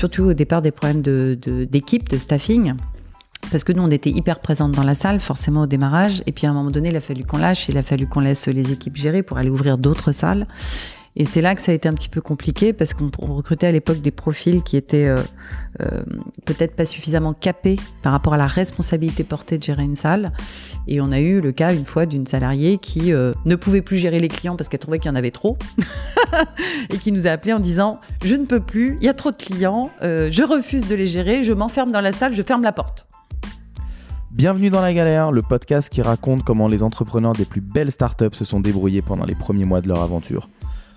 surtout au départ des problèmes d'équipe, de, staffing. Parce que nous, on était hyper présentes dans la salle, forcément au démarrage. Et puis à un moment donné, il a fallu qu'on lâche, il a fallu qu'on laisse les équipes gérer pour aller ouvrir d'autres salles. Et c'est là que ça a été un petit peu compliqué parce qu'on recrutait à l'époque des profils qui étaient euh, euh, peut-être pas suffisamment capés par rapport à la responsabilité portée de gérer une salle. Et on a eu le cas une fois d'une salariée qui euh, ne pouvait plus gérer les clients parce qu'elle trouvait qu'il y en avait trop et qui nous a appelé en disant Je ne peux plus, il y a trop de clients, je refuse de les gérer, je m'enferme dans la salle, je ferme la porte. Bienvenue dans La Galère, le podcast qui raconte comment les entrepreneurs des plus belles startups se sont débrouillés pendant les premiers mois de leur aventure.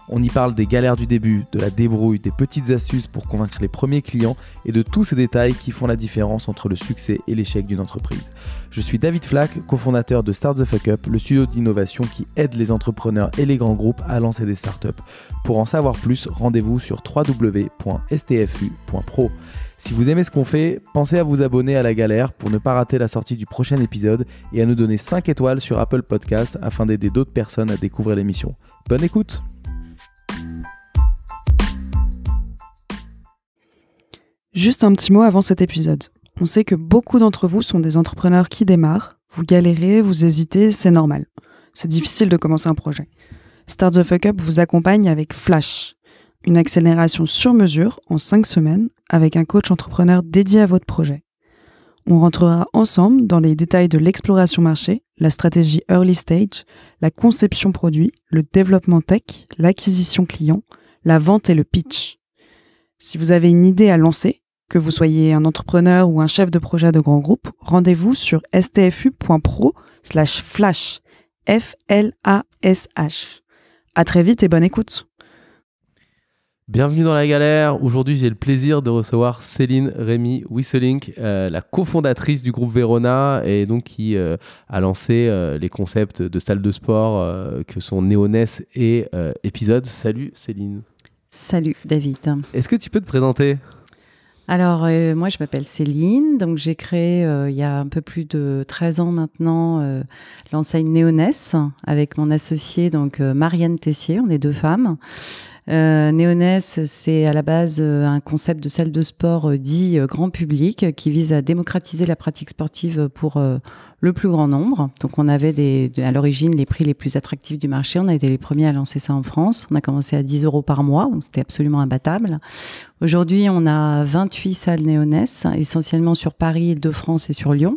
On y parle des galères du début, de la débrouille, des petites astuces pour convaincre les premiers clients et de tous ces détails qui font la différence entre le succès et l'échec d'une entreprise. Je suis David Flack, cofondateur de Start the Fuck Up, le studio d'innovation qui aide les entrepreneurs et les grands groupes à lancer des startups. Pour en savoir plus, rendez-vous sur www.stfu.pro. Si vous aimez ce qu'on fait, pensez à vous abonner à la galère pour ne pas rater la sortie du prochain épisode et à nous donner 5 étoiles sur Apple Podcast afin d'aider d'autres personnes à découvrir l'émission. Bonne écoute Juste un petit mot avant cet épisode. On sait que beaucoup d'entre vous sont des entrepreneurs qui démarrent, vous galérez, vous hésitez, c'est normal. C'est difficile de commencer un projet. Start the Fuck Up vous accompagne avec Flash, une accélération sur mesure en 5 semaines avec un coach entrepreneur dédié à votre projet. On rentrera ensemble dans les détails de l'exploration marché, la stratégie early stage, la conception produit, le développement tech, l'acquisition client, la vente et le pitch. Si vous avez une idée à lancer, que vous soyez un entrepreneur ou un chef de projet de grand groupe, rendez-vous sur stfu.pro slash flash. F-L-A-S-H. À très vite et bonne écoute. Bienvenue dans la galère. Aujourd'hui, j'ai le plaisir de recevoir Céline Rémy Whistlink, euh, la cofondatrice du groupe Verona et donc qui euh, a lancé euh, les concepts de salles de sport que sont Néoness et Épisode. Salut Céline. Salut David. Est-ce que tu peux te présenter? Alors, euh, moi, je m'appelle Céline. Donc, j'ai créé euh, il y a un peu plus de 13 ans maintenant euh, l'enseigne Néoness avec mon associée, donc Marianne Tessier. On est deux femmes. Néoness, c'est à la base un concept de salle de sport dit grand public qui vise à démocratiser la pratique sportive pour le plus grand nombre. Donc on avait à l'origine les prix les plus attractifs du marché. On a été les premiers à lancer ça en France. On a commencé à 10 euros par mois, donc c'était absolument imbattable. Aujourd'hui, on a 28 salles néoness, essentiellement sur Paris, Île-de-France et sur Lyon.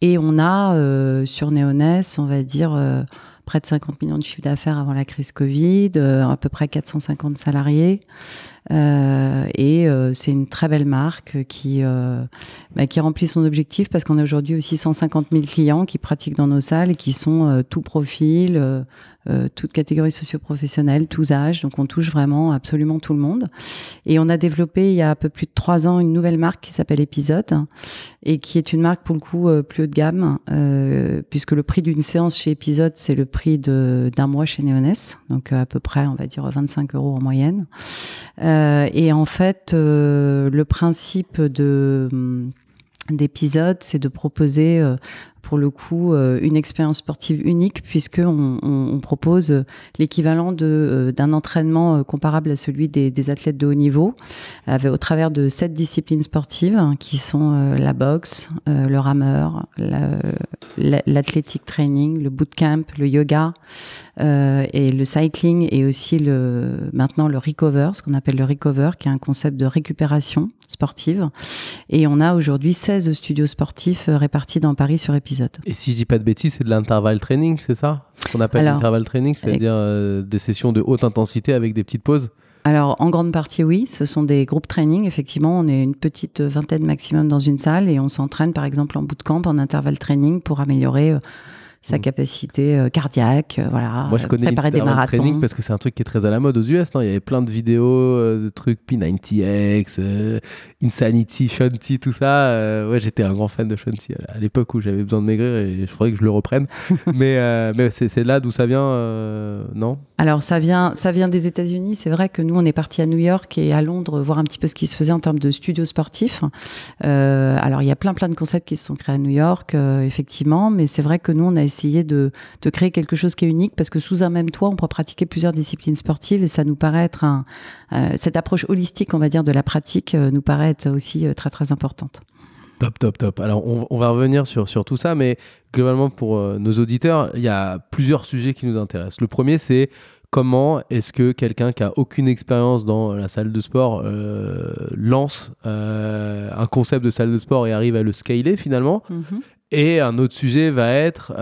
Et on a euh, sur Néoness, on va dire, euh, près de 50 millions de chiffres d'affaires avant la crise Covid, euh, à peu près 450 salariés. Euh, et euh, c'est une très belle marque qui, bah, qui remplit son objectif parce qu'on a aujourd'hui aussi 150 000 clients qui pratiquent dans nos salles et qui sont tout profil, euh, toutes catégories socio-professionnelles, tous âges. Donc on touche vraiment absolument tout le monde. Et on a développé il y a un peu plus de trois ans une nouvelle marque qui s'appelle Épisode et qui est une marque pour le coup euh, plus haut de gamme euh, puisque le prix d'une séance chez Épisode c'est le prix d'un mois chez Neoness, donc à peu près on va dire 25 euros en moyenne. Et en fait le principe de d'épisode, c'est de proposer pour le coup euh, une expérience sportive unique puisque on, propose l'équivalent de euh, d'un entraînement euh, comparable à celui des, athlètes de haut niveau, au travers de sept disciplines sportives hein, qui sont la boxe, le rameur, l'athlétique training, le bootcamp, le yoga et le cycling et aussi le maintenant le recover, ce qu'on appelle le recover, qui est un concept de récupération sportive. Et on a aujourd'hui 16 studios sportifs répartis dans Paris sur épisode. Et si je dis pas de bêtises, c'est de l'intervalle training, c'est ça? Ce qu'on appelle l'intervalle training, c'est-à-dire euh, des sessions de haute intensité avec des petites pauses? Alors, en grande partie, oui. Ce sont des groupes training. Effectivement, on est une petite vingtaine maximum dans une salle et on s'entraîne, par exemple, en bootcamp, en intervalle training pour améliorer euh, sa mm. capacité euh, cardiaque, euh, voilà, Moi, je connais préparer des marathons. training parce que c'est un truc qui est très à la mode aux US. Non Il y avait plein de vidéos, euh, de trucs P90X, Insanity, Shanti, tout ça. ouais, j'étais un grand fan de Shanti à l'époque où j'avais besoin de maigrir et il faudrait que je le reprenne. mais mais c'est là d'où ça vient, non? Alors ça vient, ça vient des États-Unis. C'est vrai que nous, on est parti à New York et à Londres voir un petit peu ce qui se faisait en termes de studios sportifs. alors il y a plein plein de concepts qui se sont créés à New York, effectivement, mais c'est vrai que nous, on a essayer de, de, créer quelque chose qui est unique parce que sous un même toit, on peut pratiquer plusieurs disciplines sportives et ça nous paraît être un, cette approche holistique, on va dire, de la pratique nous paraît être aussi très très importante. Top, top, top. Alors, on, va revenir sur, sur tout ça, mais globalement, pour euh, nos auditeurs, il y a plusieurs sujets qui nous intéressent. Le premier, c'est comment est-ce que quelqu'un qui a aucune expérience dans la salle de sport euh, lance euh, un concept de salle de sport et arrive à le scaler finalement? Mhm. Et un autre sujet va être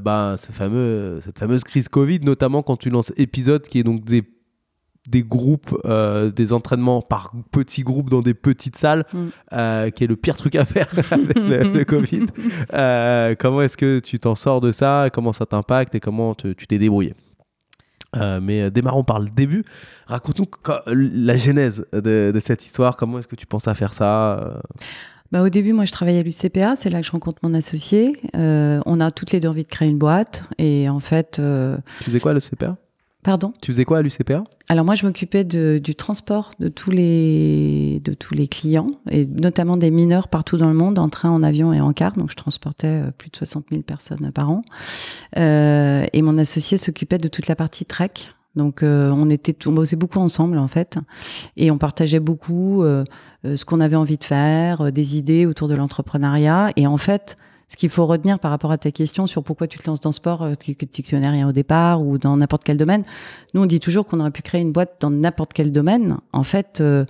bah, ce fameux, cette fameuse crise Covid, notamment quand tu lances épisode, qui est donc des des groupes, euh, des entraînements par petits groupes dans des petites salles, mm. euh, qui est le pire truc à faire avec le, Covid. Comment est-ce que tu t'en sors de ça? Comment ça t'impacte? Et comment tu t'es débrouillé? Mais démarrons par le début. Raconte-nous la genèse de, cette histoire. Comment est-ce que tu penses à faire ça bah, au début, moi, je travaillais à l'UCPA. C'est là que je rencontre mon associé. on a toutes les deux envie de créer une boîte. Et en fait. Tu faisais quoi à l'UCPA Pardon? Tu faisais quoi à l'UCPA Alors moi, je m'occupais du transport de tous, les, de tous les clients, et notamment des mineurs partout dans le monde, en train, en avion et en car. Donc je transportais euh, plus de 60 000 personnes par an. Euh, et mon associé s'occupait de toute la partie trek. Donc euh, on était, on bossait beaucoup ensemble en fait, et on partageait beaucoup ce qu'on avait envie de faire, des idées autour de l'entrepreneuriat. Et en fait, ce qu'il faut retenir par rapport à ta question sur pourquoi tu te lances dans le sport, euh, que tu connais rien au départ ou dans n'importe quel domaine. Nous, on dit toujours qu'on aurait pu créer une boîte dans n'importe quel domaine. En fait, euh,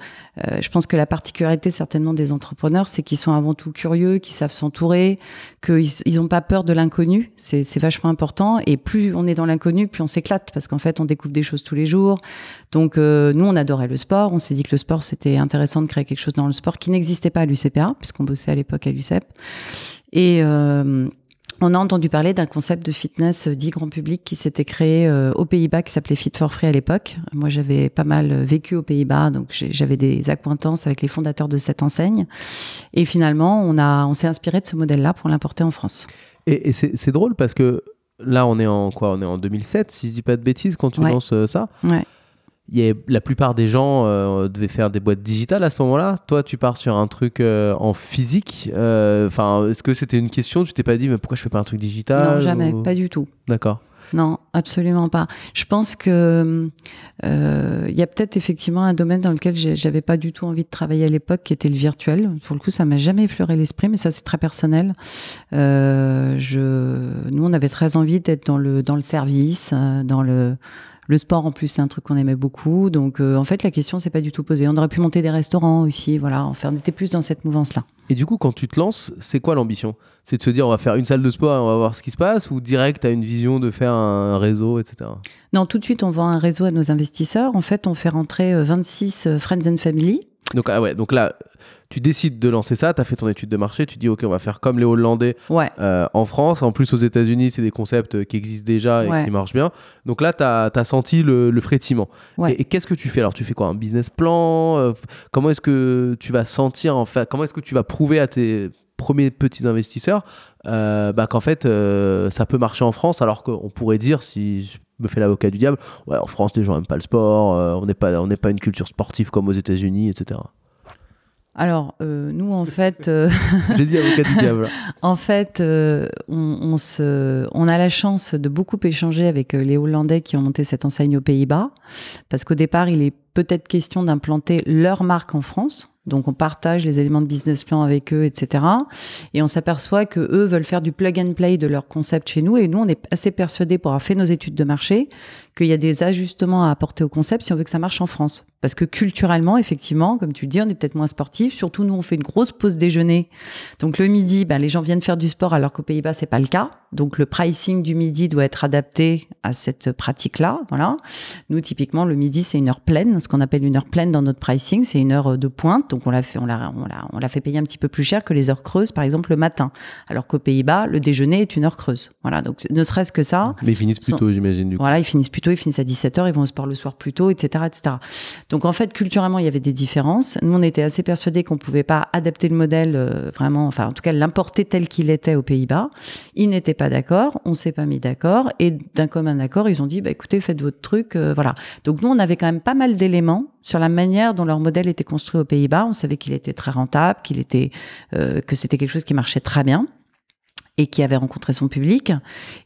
euh, je pense que la particularité certainement des entrepreneurs, c'est qu'ils sont avant tout curieux, qu'ils savent s'entourer, qu'ils ils ont pas peur de l'inconnu. C'est, vachement important. Et plus on est dans l'inconnu, plus on s'éclate parce qu'en fait, on découvre des choses tous les jours. Donc, nous, on adorait le sport. On s'est dit que le sport, c'était intéressant de créer quelque chose dans le sport qui n'existait pas à l'UCPA, puisqu'on bossait à l'époque à l'UCEP. Et euh, on a entendu parler d'un concept de fitness dit grand public qui s'était créé euh, aux Pays-Bas, qui s'appelait Fit for Free à l'époque. Moi, j'avais pas mal vécu aux Pays-Bas, donc j'avais des acquaintances avec les fondateurs de cette enseigne. Et finalement, on, a, on s'est inspiré de ce modèle-là pour l'importer en France. Et, c'est, drôle parce que là, on est en quoi? On est en 2007, si je dis pas de bêtises, quand tu lances euh, ça? Ouais la plupart des gens euh, devaient faire des boîtes digitales à ce moment-là. Toi, tu pars sur un truc euh, en physique. Euh, enfin, est-ce que c'était une question? Tu t'es pas dit, mais pourquoi je fais pas un truc digital Non, jamais, pas du tout. D'accord. Non, absolument pas. Je pense que il y a peut-être effectivement un domaine dans lequel j'avais pas du tout envie de travailler à l'époque, qui était le virtuel. Pour le coup, ça m'a jamais effleuré l'esprit, mais ça c'est très personnel. je, nous, on avait très envie d'être dans le dans le service, dans le le sport, en plus, c'est un truc qu'on aimait beaucoup. Donc, euh, en fait, la question s'est pas du tout posée. On aurait pu monter des restaurants aussi. Voilà, enfin, on était plus dans cette mouvance-là. Et du coup, quand tu te lances, c'est quoi l'ambition? C'est de se dire, on va faire une salle de sport et on va voir ce qui se passe Ou direct, tu as une vision de faire un réseau, etc. Non, tout de suite, on vend un réseau à nos investisseurs. En fait, on fait rentrer 26 euh, euh, Friends and Family. Donc, ah ouais, donc là, tu décides de lancer ça, tu as fait ton étude de marché, tu dis ok on va faire comme les Hollandais euh, en France, en plus aux États-Unis c'est des concepts euh, qui existent déjà et qui marchent bien. Donc là tu as, senti le, frétiment. Et, qu'est-ce que tu fais alors? Tu fais quoi? Un business plan euh, Comment est-ce que tu vas sentir en fait Comment est-ce que tu vas prouver à tes premiers petits investisseurs bah, qu'en fait ça peut marcher en France alors qu'on pourrait dire si je me fais l'avocat du diable, ouais en France les gens n'aiment pas le sport, on n'est pas, on n'est pas une culture sportive comme aux États-Unis, etc. Alors, euh, nous, en fait. Euh, J'ai dit avocat du diable. en fait, euh, on, se, on a la chance de beaucoup échanger avec les Hollandais qui ont monté cette enseigne aux Pays-Bas. Parce qu'au départ, il est peut-être question d'implanter leur marque en France. Donc on partage les éléments de business plan avec eux, etc. Et on s'aperçoit que eux veulent faire du plug and play de leur concept chez nous. Et nous, on est assez persuadés pour avoir fait nos études de marché qu'il y a des ajustements à apporter au concept si on veut que ça marche en France. Parce que culturellement, effectivement, comme tu le dis, on est peut-être moins sportif. Surtout, nous, on fait une grosse pause déjeuner. Donc, le midi, ben, les gens viennent faire du sport alors qu'aux Pays-Bas, c'est pas le cas. Donc, le pricing du midi doit être adapté à cette pratique-là. Voilà. Nous, typiquement, le midi, c'est une heure pleine. Ce qu'on appelle une heure pleine dans notre pricing, c'est une heure de pointe. Donc, on l'a fait, on l'a, on l'a, on l'a fait payer un petit peu plus cher que les heures creuses, par exemple, le matin. Alors qu'aux Pays-Bas, le déjeuner est une heure creuse. Voilà. Donc, ne serait-ce que ça. Mais ils finissent plus tôt, j'imagine. Voilà, ils finissent plus ils finissent à 17h, ils vont au sport le soir plus tôt, etc., etc. Donc en fait, culturellement, il y avait des différences. Nous, on était assez persuadés qu'on pouvait pas adapter le modèle euh, vraiment, enfin en tout cas l'importer tel qu'il était aux Pays-Bas. Ils n'étaient pas d'accord, on s'est pas mis d'accord, et d'un commun accord, ils ont dit, bah écoutez, faites votre truc, euh, voilà. Donc nous, on avait quand même pas mal d'éléments sur la manière dont leur modèle était construit aux Pays-Bas. On savait qu'il était très rentable, qu'il était, euh, que c'était quelque chose qui marchait très bien. et qui avait rencontré son public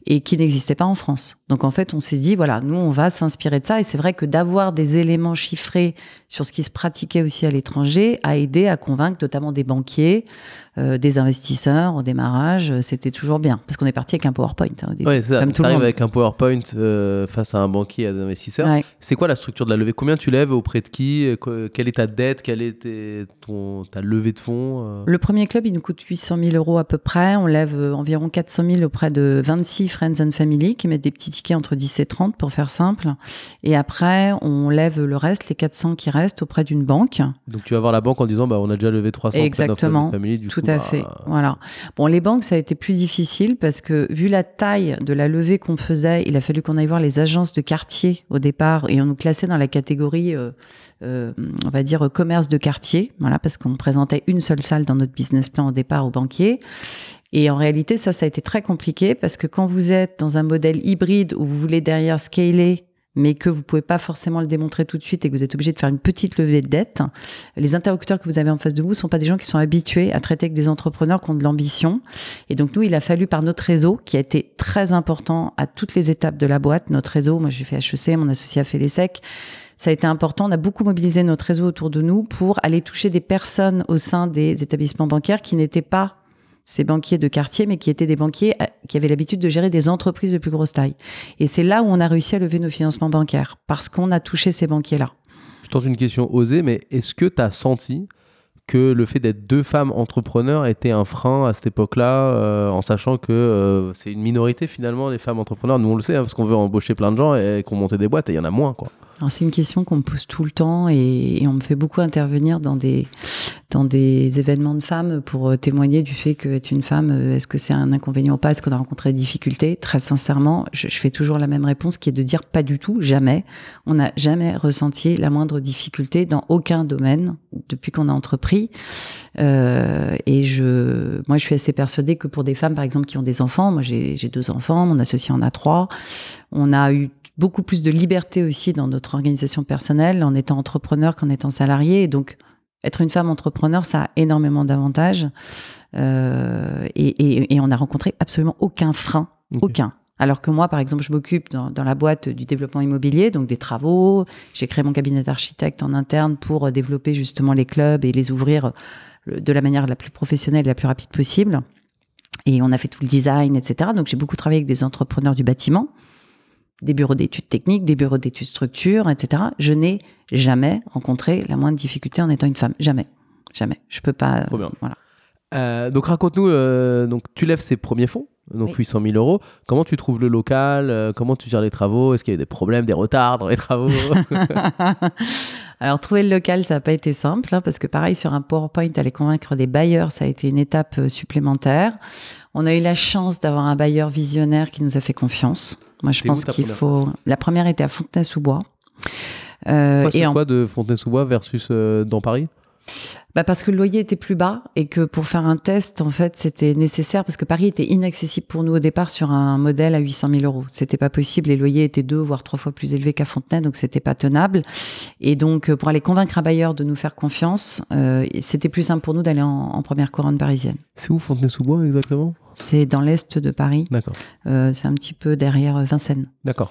et qui n'existait pas en France. Donc en fait, on s'est dit, voilà, nous, on va s'inspirer de ça. Et c'est vrai que d'avoir des éléments chiffrés sur ce qui se pratiquait aussi à l'étranger a aidé à convaincre notamment des banquiers, euh, des investisseurs au démarrage, euh, c'était toujours bien. Parce qu'on est parti avec un PowerPoint. Hein, Ouais, c'est ça. comme tout le T'arrives monde. avec un PowerPoint euh, face à un banquier et à des investisseurs. Ouais. C'est quoi la structure de la levée? Combien tu lèves auprès de qui? Quelle est ta dette? Quelle est tes- ton, ta levée de fonds Le premier club, il nous coûte 800 000 euros à peu près. On lève environ 400 000 auprès de 26 Friends and Family qui mettent des petits tickets entre 10 et 30 pour faire simple. Et après, on lève le reste, les 400 qui restent auprès d'une banque. Donc tu vas voir la banque en disant bah, on a déjà levé 300 auprès de notre Exactement. famille, du Tout coup, à bah, fait. Voilà. Bon, les banques, ça a été plus difficile parce que vu la taille de la levée qu'on faisait, il a fallu qu'on aille voir les agences de quartier au départ et on nous classait dans la catégorie, euh, euh, on va dire, commerce de quartier. Voilà, parce qu'on présentait une seule salle dans notre business plan au départ aux banquiers. Et en réalité, ça, ça a été très compliqué parce que quand vous êtes dans un modèle hybride où vous voulez derrière scaler, mais que vous pouvez pas forcément le démontrer tout de suite et que vous êtes obligé de faire une petite levée de dette, les interlocuteurs que vous avez en face de vous sont pas des gens qui sont habitués à traiter avec des entrepreneurs qui ont de l'ambition. Et donc nous, il a fallu par notre réseau, qui a été très important à toutes les étapes de la boîte, notre réseau, moi j'ai fait HEC, mon associé a fait l'ESSEC, ça a été important. On a beaucoup mobilisé notre réseau autour de nous pour aller toucher des personnes au sein des établissements bancaires qui n'étaient pas ces banquiers de quartier, mais qui étaient des banquiers euh, qui avaient l'habitude de gérer des entreprises de plus grosse taille. Et c'est là où on a réussi à lever nos financements bancaires, parce qu'on a touché ces banquiers-là. Je tente une question osée, mais est-ce que tu as senti que le fait d'être deux femmes entrepreneurs était un frein à cette époque-là, euh, en sachant que euh, c'est une minorité finalement les femmes entrepreneurs? Nous on le sait, hein, parce qu'on veut embaucher plein de gens et qu'on monte des boîtes et il y en a moins. quoi. C'est une question qu'on me pose tout le temps et, on me fait beaucoup intervenir dans des, dans des événements de femmes pour euh, témoigner du fait qu'être une femme, euh, est-ce que c'est un inconvénient ou pas? Est-ce qu'on a rencontré des difficultés? Très sincèrement, je, fais toujours la même réponse qui est de dire pas du tout, jamais. On n'a jamais ressenti la moindre difficulté dans aucun domaine depuis qu'on a entrepris. Euh, et je, moi, je suis assez persuadée que pour des femmes, par exemple, qui ont des enfants, moi j'ai deux enfants, mon associé en a trois, on a eu beaucoup plus de liberté aussi dans notre organisation personnelle en étant entrepreneur qu'en étant salarié. Et donc, être une femme entrepreneur, ça a énormément d'avantages. Euh, et, et- et on n'a rencontré absolument aucun frein, aucun. Alors que moi, par exemple, je m'occupe dans, dans la boîte du développement immobilier, donc des travaux. J'ai créé mon cabinet d'architecte en interne pour euh, développer justement les clubs et les ouvrir euh, de la manière la plus professionnelle et la plus rapide possible. Et on a fait tout le design, etc. Donc j'ai beaucoup travaillé avec des entrepreneurs du bâtiment, des bureaux d'études techniques, des bureaux d'études structures, etc. Je n'ai jamais rencontré la moindre difficulté en étant une femme. Jamais. Jamais. Je peux pas. Trop bien. Voilà. Euh, donc raconte-nous, euh, donc tu lèves ces premiers fonds, donc Oui. 800 000 euros. Comment tu trouves le local euh, Comment tu gères les travaux? Est-ce qu'il y a des problèmes, des retards dans les travaux? Alors, trouver le local, ça n'a pas été simple, hein, parce que pareil, sur un PowerPoint, aller convaincre des bailleurs, ça a été une étape supplémentaire. On a eu la chance d'avoir un bailleur visionnaire qui nous a fait confiance. Moi, je pense qu'il faut. La première était à Fontenay-sous-Bois. Euh, et en- quoi de Fontenay-sous-Bois versus euh, dans Paris? Bah parce que le loyer était plus bas et que pour faire un test, en fait, c'était nécessaire parce que Paris était inaccessible pour nous au départ sur un modèle à 800 000 euros. C'était pas possible. Les loyers étaient deux voire trois fois plus élevés qu'à Fontenay, donc c'était pas tenable. Et donc, euh, pour aller convaincre un bailleur de nous faire confiance, euh, c'était plus simple pour nous d'aller en, en première couronne parisienne. C'est où Fontenay-sous-Bois exactement? C'est dans l'est de Paris. D'accord, Euh, c'est un petit peu derrière Vincennes. d'accord.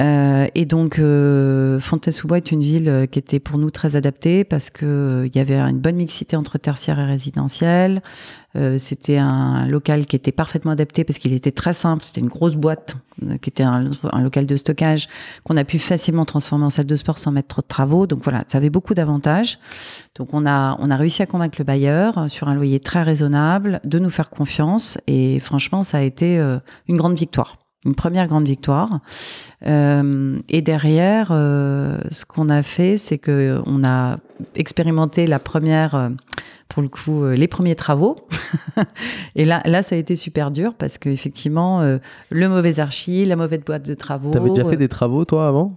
Euh, et donc, euh, Fontenay-sous-Bois est une ville euh, qui était pour nous très adaptée parce que euh, il y avait une bonne mixité entre tertiaire et résidentiel. Euh, c'était un local qui était parfaitement adapté parce qu'il était très simple. C'était une grosse boîte qui était un, un local de stockage qu'on a pu facilement transformer en salle de sport sans mettre trop de travaux. Donc voilà, ça avait beaucoup d'avantages. Donc on a on a réussi à convaincre le bailleur sur un loyer très raisonnable de nous faire confiance et franchement ça a été une grande victoire. Une première grande victoire. Euh, et derrière, euh, ce qu'on a fait, c'est que on a expérimenté la première, euh, pour le coup, euh, les premiers travaux. et là, là, ça a été super dur parce qu'effectivement, euh, le mauvais archi, la mauvaise boîte de travaux. T'avais déjà fait euh, des travaux toi avant?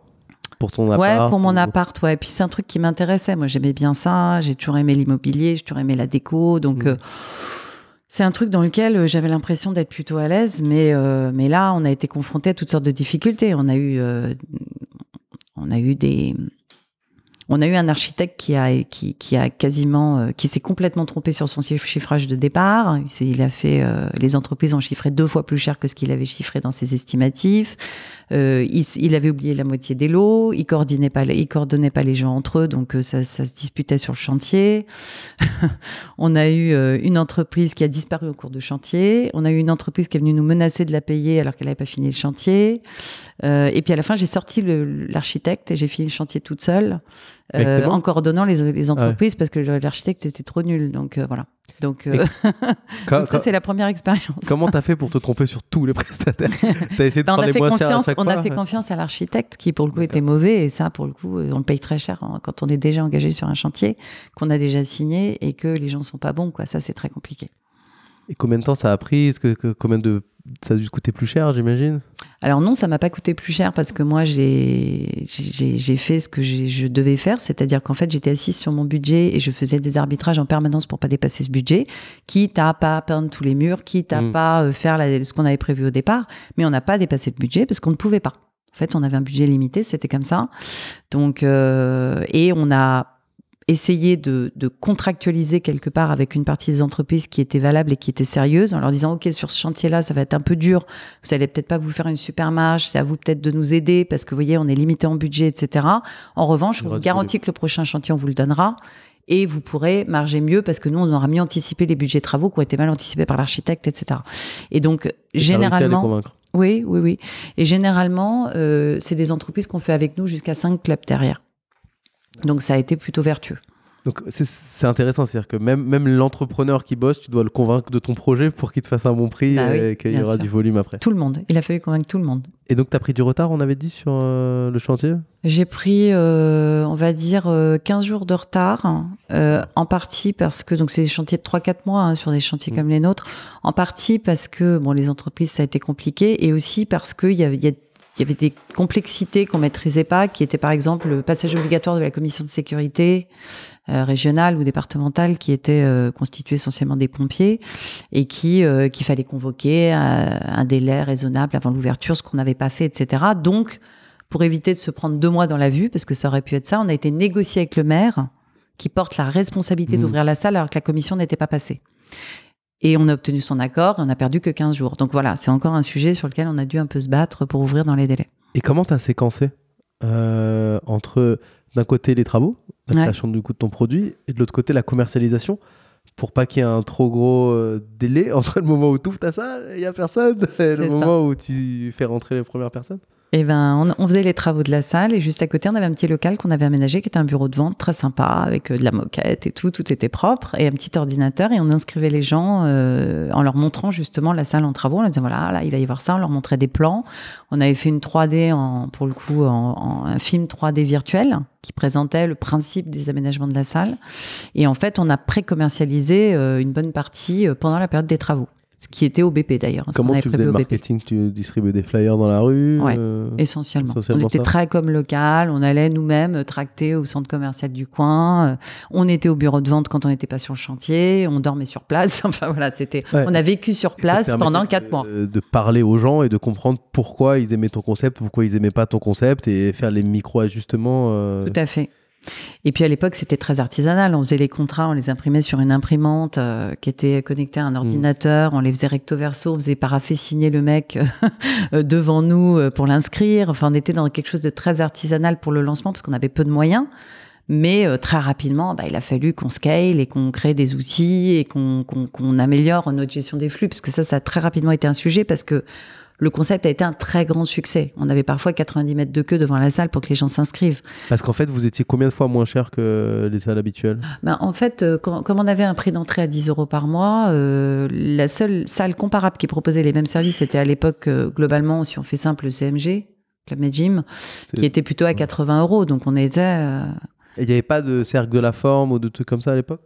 Pour ton appart Ouais, pour mon ou- appart, ouais. Et puis c'est un truc qui m'intéressait. Moi, j'aimais bien ça. J'ai toujours aimé l'immobilier, j'ai toujours aimé la déco. Donc, Mm. C'est un truc dans lequel euh, j'avais l'impression d'être plutôt à l'aise. Mais, euh, mais là, on a été confronté à toutes sortes de difficultés. On a eu, euh, on a eu des, On a eu un architecte qui a, qui, a quasiment, qui s'est complètement trompé sur son chiffrage de départ. Il, a fait, les entreprises ont chiffré deux fois plus cher que ce qu'il avait chiffré dans ses estimatifs. Euh, il, il avait oublié la moitié des lots. Il coordonnait pas, il coordonnait pas les gens entre eux, donc euh, ça, ça se disputait sur le chantier. On a eu euh, une entreprise qui a disparu au cours de chantier. On a eu une entreprise qui est venue nous menacer de la payer alors qu'elle n'avait pas fini le chantier. Euh, et puis à la fin, j'ai sorti l'architecte et j'ai fini le chantier toute seule, euh, en coordonnant les, les entreprises parce que l'architecte était trop nul. Donc euh, voilà. Donc, euh, donc ça, c'est la première expérience. Comment t'as fait pour te tromper sur tous les prestataires? T'as essayé de Ben, on prendre a fait confiance, on a fait confiance à l'architecte qui pour le coup était mauvais et ça pour le coup on le paye très cher hein, quand on est déjà engagé sur un chantier qu'on a déjà signé et que les gens sont pas bons quoi ça c'est très compliqué. Et combien de temps ça a pris? Est-ce que, que- combien de ça a dû te coûter plus cher, j'imagine? Alors non, ça m'a pas coûté plus cher parce que moi j'ai fait ce que je devais faire, c'est-à-dire qu'en fait j'étais assise sur mon budget et je faisais des arbitrages en permanence pour pas dépasser ce budget, quitte à pas peindre tous les murs, quitte à Mm. pas euh, faire la- ce qu'on avait prévu au départ, mais on n'a pas dépassé le budget parce qu'on ne pouvait pas. En fait, on avait un budget limité, c'était comme ça. Donc euh, et on a essayé de, de contractualiser quelque part avec une partie des entreprises qui était valable et qui était sérieuse, en leur disant ok sur ce chantier-là ça va être un peu dur, vous allez peut-être pas vous faire une super marge, c'est à vous peut-être de nous aider parce que vous voyez on est limité en budget, etc. En revanche, on vous garantit que le prochain chantier on vous le donnera et vous pourrez marger mieux parce que nous on aura mieux anticipé les budgets de travaux qui ont été mal anticipés par l'architecte, etc. Et donc Et généralement oui, oui, oui. Et généralement, euh, c'est des entreprises qu'on fait avec nous jusqu'à 5 clubs derrière. Donc ça a été plutôt vertueux. Donc c'est- intéressant, c'est-à-dire que même, même l'entrepreneur qui bosse, tu dois le convaincre de ton projet pour qu'il te fasse un bon prix Bah oui, et qu'il y aura sûr. du volume après. Tout le monde. Il a fallu convaincre tout le monde. Et donc tu as pris du retard, on avait dit, sur euh, le chantier? J'ai pris, euh, on va dire, euh, 15 jours de retard, euh, en partie parce que, donc c'est des chantiers de 3-4 mois hein, sur des chantiers Mm. comme les nôtres, en partie parce que, bon, les entreprises, ça a été compliqué, et aussi parce qu'il y il y a- il y avait des complexités qu'on maîtrisait pas, qui étaient par exemple le passage obligatoire de la commission de sécurité euh, régionale ou départementale, qui était euh, constituée essentiellement des pompiers, et qui euh, qu'il fallait convoquer un délai raisonnable avant l'ouverture, ce qu'on n'avait pas fait, etc. Donc, pour éviter de se prendre deux mois dans la vue, parce que ça aurait pu être ça, on a été négocié avec le maire, qui porte la responsabilité Mhm. d'ouvrir la salle alors que la commission n'était pas passée. Et on a obtenu son accord, on a perdu que 15 jours. Donc voilà, c'est encore un sujet sur lequel on a dû un peu se battre pour ouvrir dans les délais. Et comment tu as séquencé euh, entre d'un côté les travaux, la Ouais. création du coût de ton produit, et de l'autre côté la commercialisation pour pas qu'il y ait un trop gros euh, délai entre le moment où tu ouvres ta salle et il n'y a personne et le ça. moment où tu fais rentrer les premières personnes? Et ben, on, on faisait les travaux de la salle et juste à côté, on avait un petit local qu'on avait aménagé qui était un bureau de vente très sympa avec euh, de la moquette et tout, tout était propre et un petit ordinateur et on inscrivait les gens euh, en leur montrant justement la salle en travaux. On leur disait voilà, là, il va y avoir ça, on leur montrait des plans. On avait fait une 3D en, pour le coup, en, en- un film 3D virtuel qui présentait le principe des aménagements de la salle. Et en fait, on a pré-commercialisé euh, une bonne partie euh, pendant la période des travaux. Ce qui était au BP d'ailleurs. qu'on Comment tu faisais le marketing? Tu distribuais des flyers dans la rue Ouais. euh, Essentiellement. Essentiellement on était très comme local, on allait nous-mêmes tracter au centre commercial du coin, euh, on était au bureau de vente quand on n'était pas sur le chantier, on dormait sur place, enfin voilà, c'était, Ouais. on a vécu sur place pendant quatre mois. De parler aux gens et de comprendre pourquoi ils aimaient ton concept, pourquoi ils aimaient pas ton concept et faire les micro-ajustements. euh, Tout à fait. Et puis à l'époque, c'était très artisanal. On faisait les contrats, on les imprimait sur une imprimante euh, qui était connectée à Mm. un ordinateur. On les faisait recto verso, on faisait paraffer signer le mec euh, devant nous euh, pour l'inscrire. Enfin, on était dans quelque chose de très artisanal pour le lancement parce qu'on avait peu de moyens. Mais euh, très rapidement, bah, il a fallu qu'on scale et qu'on crée des outils et qu'on améliore notre gestion des flux parce que ça, ça a très rapidement été un sujet parce que le concept a été un très grand succès. On avait parfois 90 mètres de queue devant la salle pour que les gens s'inscrivent. Parce qu'en fait, vous étiez combien de fois moins cher que les salles habituelles? Ben, en fait, euh, quand- comme on avait un prix d'entrée à 10 euros par mois, euh, la seule salle comparable qui proposait les mêmes services était à l'époque, euh, globalement, si on fait simple, le CMG, Club Med Gym, qui était plutôt à 80 euros. Donc on était. euh, Et il n'y avait pas de cercle de la forme ou de trucs comme ça à l'époque?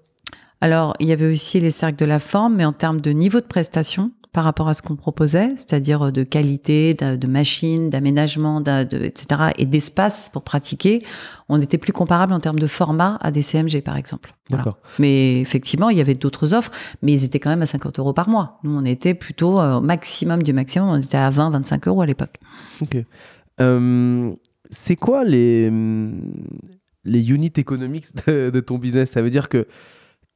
Alors, il y avait aussi les cercles de la forme, mais en termes de niveau de prestation par rapport à ce qu'on proposait, c'est-à-dire euh, de qualité, de, de machines, d'aménagement, de- etc., et d'espace pour pratiquer, on était plus comparable en termes de format à des CMG, par exemple. Voilà. D'accord. Mais effectivement, il y avait d'autres offres, mais ils étaient quand même à 50 euros par mois. Nous, on était plutôt euh, au maximum du maximum, on était à 20, 25 euros à l'époque. Ok. Euh, c'est quoi les, les unit economics de, de ton business? Ça veut dire que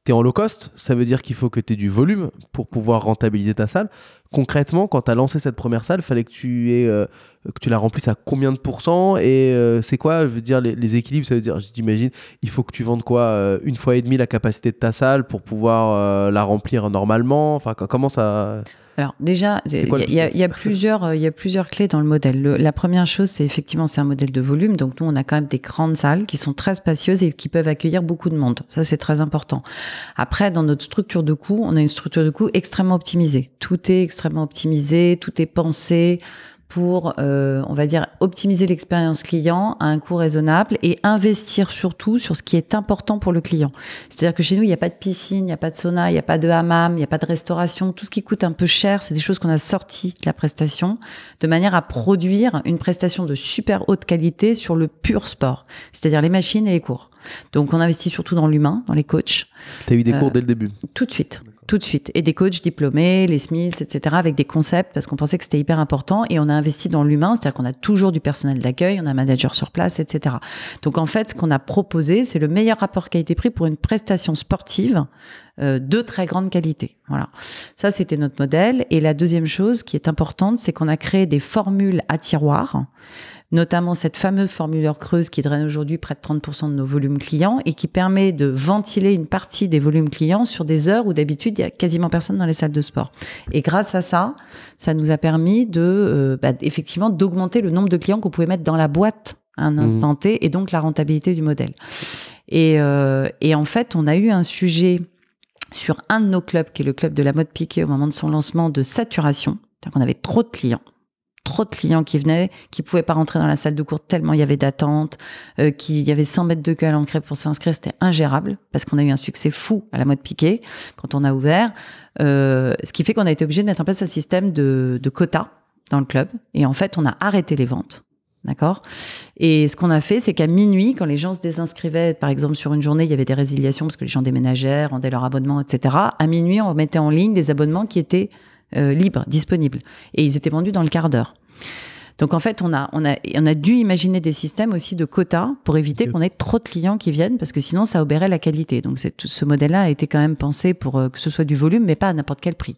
tu en low cost, ça veut dire qu'il faut que tu aies du volume pour pouvoir rentabiliser ta salle. Concrètement, quand tu as lancé cette première salle, fallait que tu, euh, que tu la remplisses à combien de pourcents Et euh, c'est quoi, je veux dire, les, équilibres Ça veut dire, j'imagine, il faut que tu vendes quoi euh, Une fois et demie la capacité de ta salle pour pouvoir la remplir normalement? Enfin, co- comment ça Alors déjà, il y, a- y plusieurs, euh, il y a plusieurs clés dans le modèle. Le- la première chose, c'est effectivement c'est un modèle de volume. Donc nous, on a quand même des grandes salles qui sont très spacieuses et qui peuvent accueillir beaucoup de monde. Ça, c'est très important. Après, dans notre structure de coût, on a une structure de coût extrêmement optimisée. Tout est extrêmement optimisé, tout est pensé pour, euh, on va dire, optimiser l'expérience client à un coût raisonnable et investir surtout sur ce qui est important pour le client. C'est-à-dire que chez nous, il n'y a pas de piscine, il n'y a pas de sauna, il n'y a pas de hammam, il n'y a pas de restauration. Tout ce qui coûte un peu cher, c'est des choses qu'on a sorties de la prestation de manière à produire une prestation de super haute qualité sur le pur sport, c'est-à-dire les machines et les cours. Donc, on investit surtout dans l'humain, dans les coachs, Tu as eu des Euh, cours dès le début tout de suite. Tout de suite. Et des coachs diplômés, les Smiths, etc., avec des concepts, parce qu'on pensait que c'était hyper important. Et on a investi dans l'humain, c'est-à-dire qu'on a toujours du personnel d'accueil, on a un manager sur place, etc. Donc en fait, ce qu'on a proposé, c'est le meilleur rapport qualité-prix pour une prestation sportive euh, de très grande qualité. Voilà. Ça, c'était notre modèle. Et la deuxième chose qui est importante, c'est qu'on a créé des formules à tiroir notamment cette fameuse formulaire creuse qui draine aujourd'hui près de 30% de nos volumes clients et qui permet de ventiler une partie des volumes clients sur des heures où d'habitude il y a quasiment personne dans les salles de sport. Et grâce à ça, ça nous a permis de euh, bah, effectivement d'augmenter le nombre de clients qu'on pouvait mettre dans la boîte à un Mhm. instant T et donc la rentabilité du modèle. Et, euh, et en fait, on a eu un sujet sur un de nos clubs, qui est le club de la mode piquée au moment de son lancement, de saturation. C'est-à-dire qu'on avait trop de clients trop de clients qui venaient, qui pouvaient pas rentrer dans la salle de cours tellement il y avait d'attente, euh, qu'il y avait 100 mètres de queue à l'entrée pour s'inscrire, c'était ingérable parce qu'on a eu un succès fou à la mode piquée quand on a ouvert. Euh, ce qui fait qu'on a été obligé de mettre en place un système de, de quotas dans le club et en fait on a arrêté les ventes. D'accord? Et ce qu'on a fait, c'est qu'à minuit, quand les gens se désinscrivaient, par exemple sur une journée, il y avait des résiliations parce que les gens déménagèrent, rendaient leur abonnement, etc. À minuit, on mettait en ligne des abonnements qui étaient euh, libres, disponibles. Et ils étaient vendus dans le quart d'heure. Donc en fait, on a, on, a, on a dû imaginer des systèmes aussi de quotas pour éviter qu'on ait trop de clients qui viennent, parce que sinon ça obérait la qualité. Donc ce modèle-là a été quand même pensé pour euh, que ce soit du volume, mais pas à n'importe quel prix.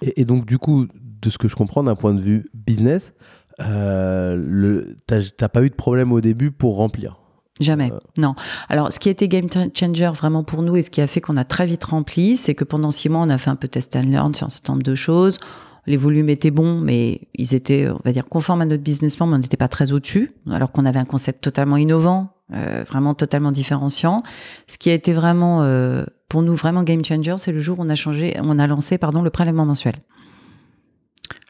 Et, et donc, du coup, de ce que je comprends d'un point de vue business, euh, t'as pas eu de problème au début pour remplir. Jamais. Euh. Non. Alors, ce qui a été game changer vraiment pour nous et ce qui a fait qu'on a très vite rempli, c'est que pendant six mois, on a fait un peu test and learn sur un certain nombre de choses. Les volumes étaient bons, mais ils étaient, on va dire, conformes à notre business plan, mais on n'était pas très au-dessus, alors qu'on avait un concept totalement innovant, euh, vraiment totalement différenciant. Ce qui a été vraiment, euh, pour nous, vraiment game changer, c'est le jour où on a changé, on a lancé, pardon, le prélèvement mensuel.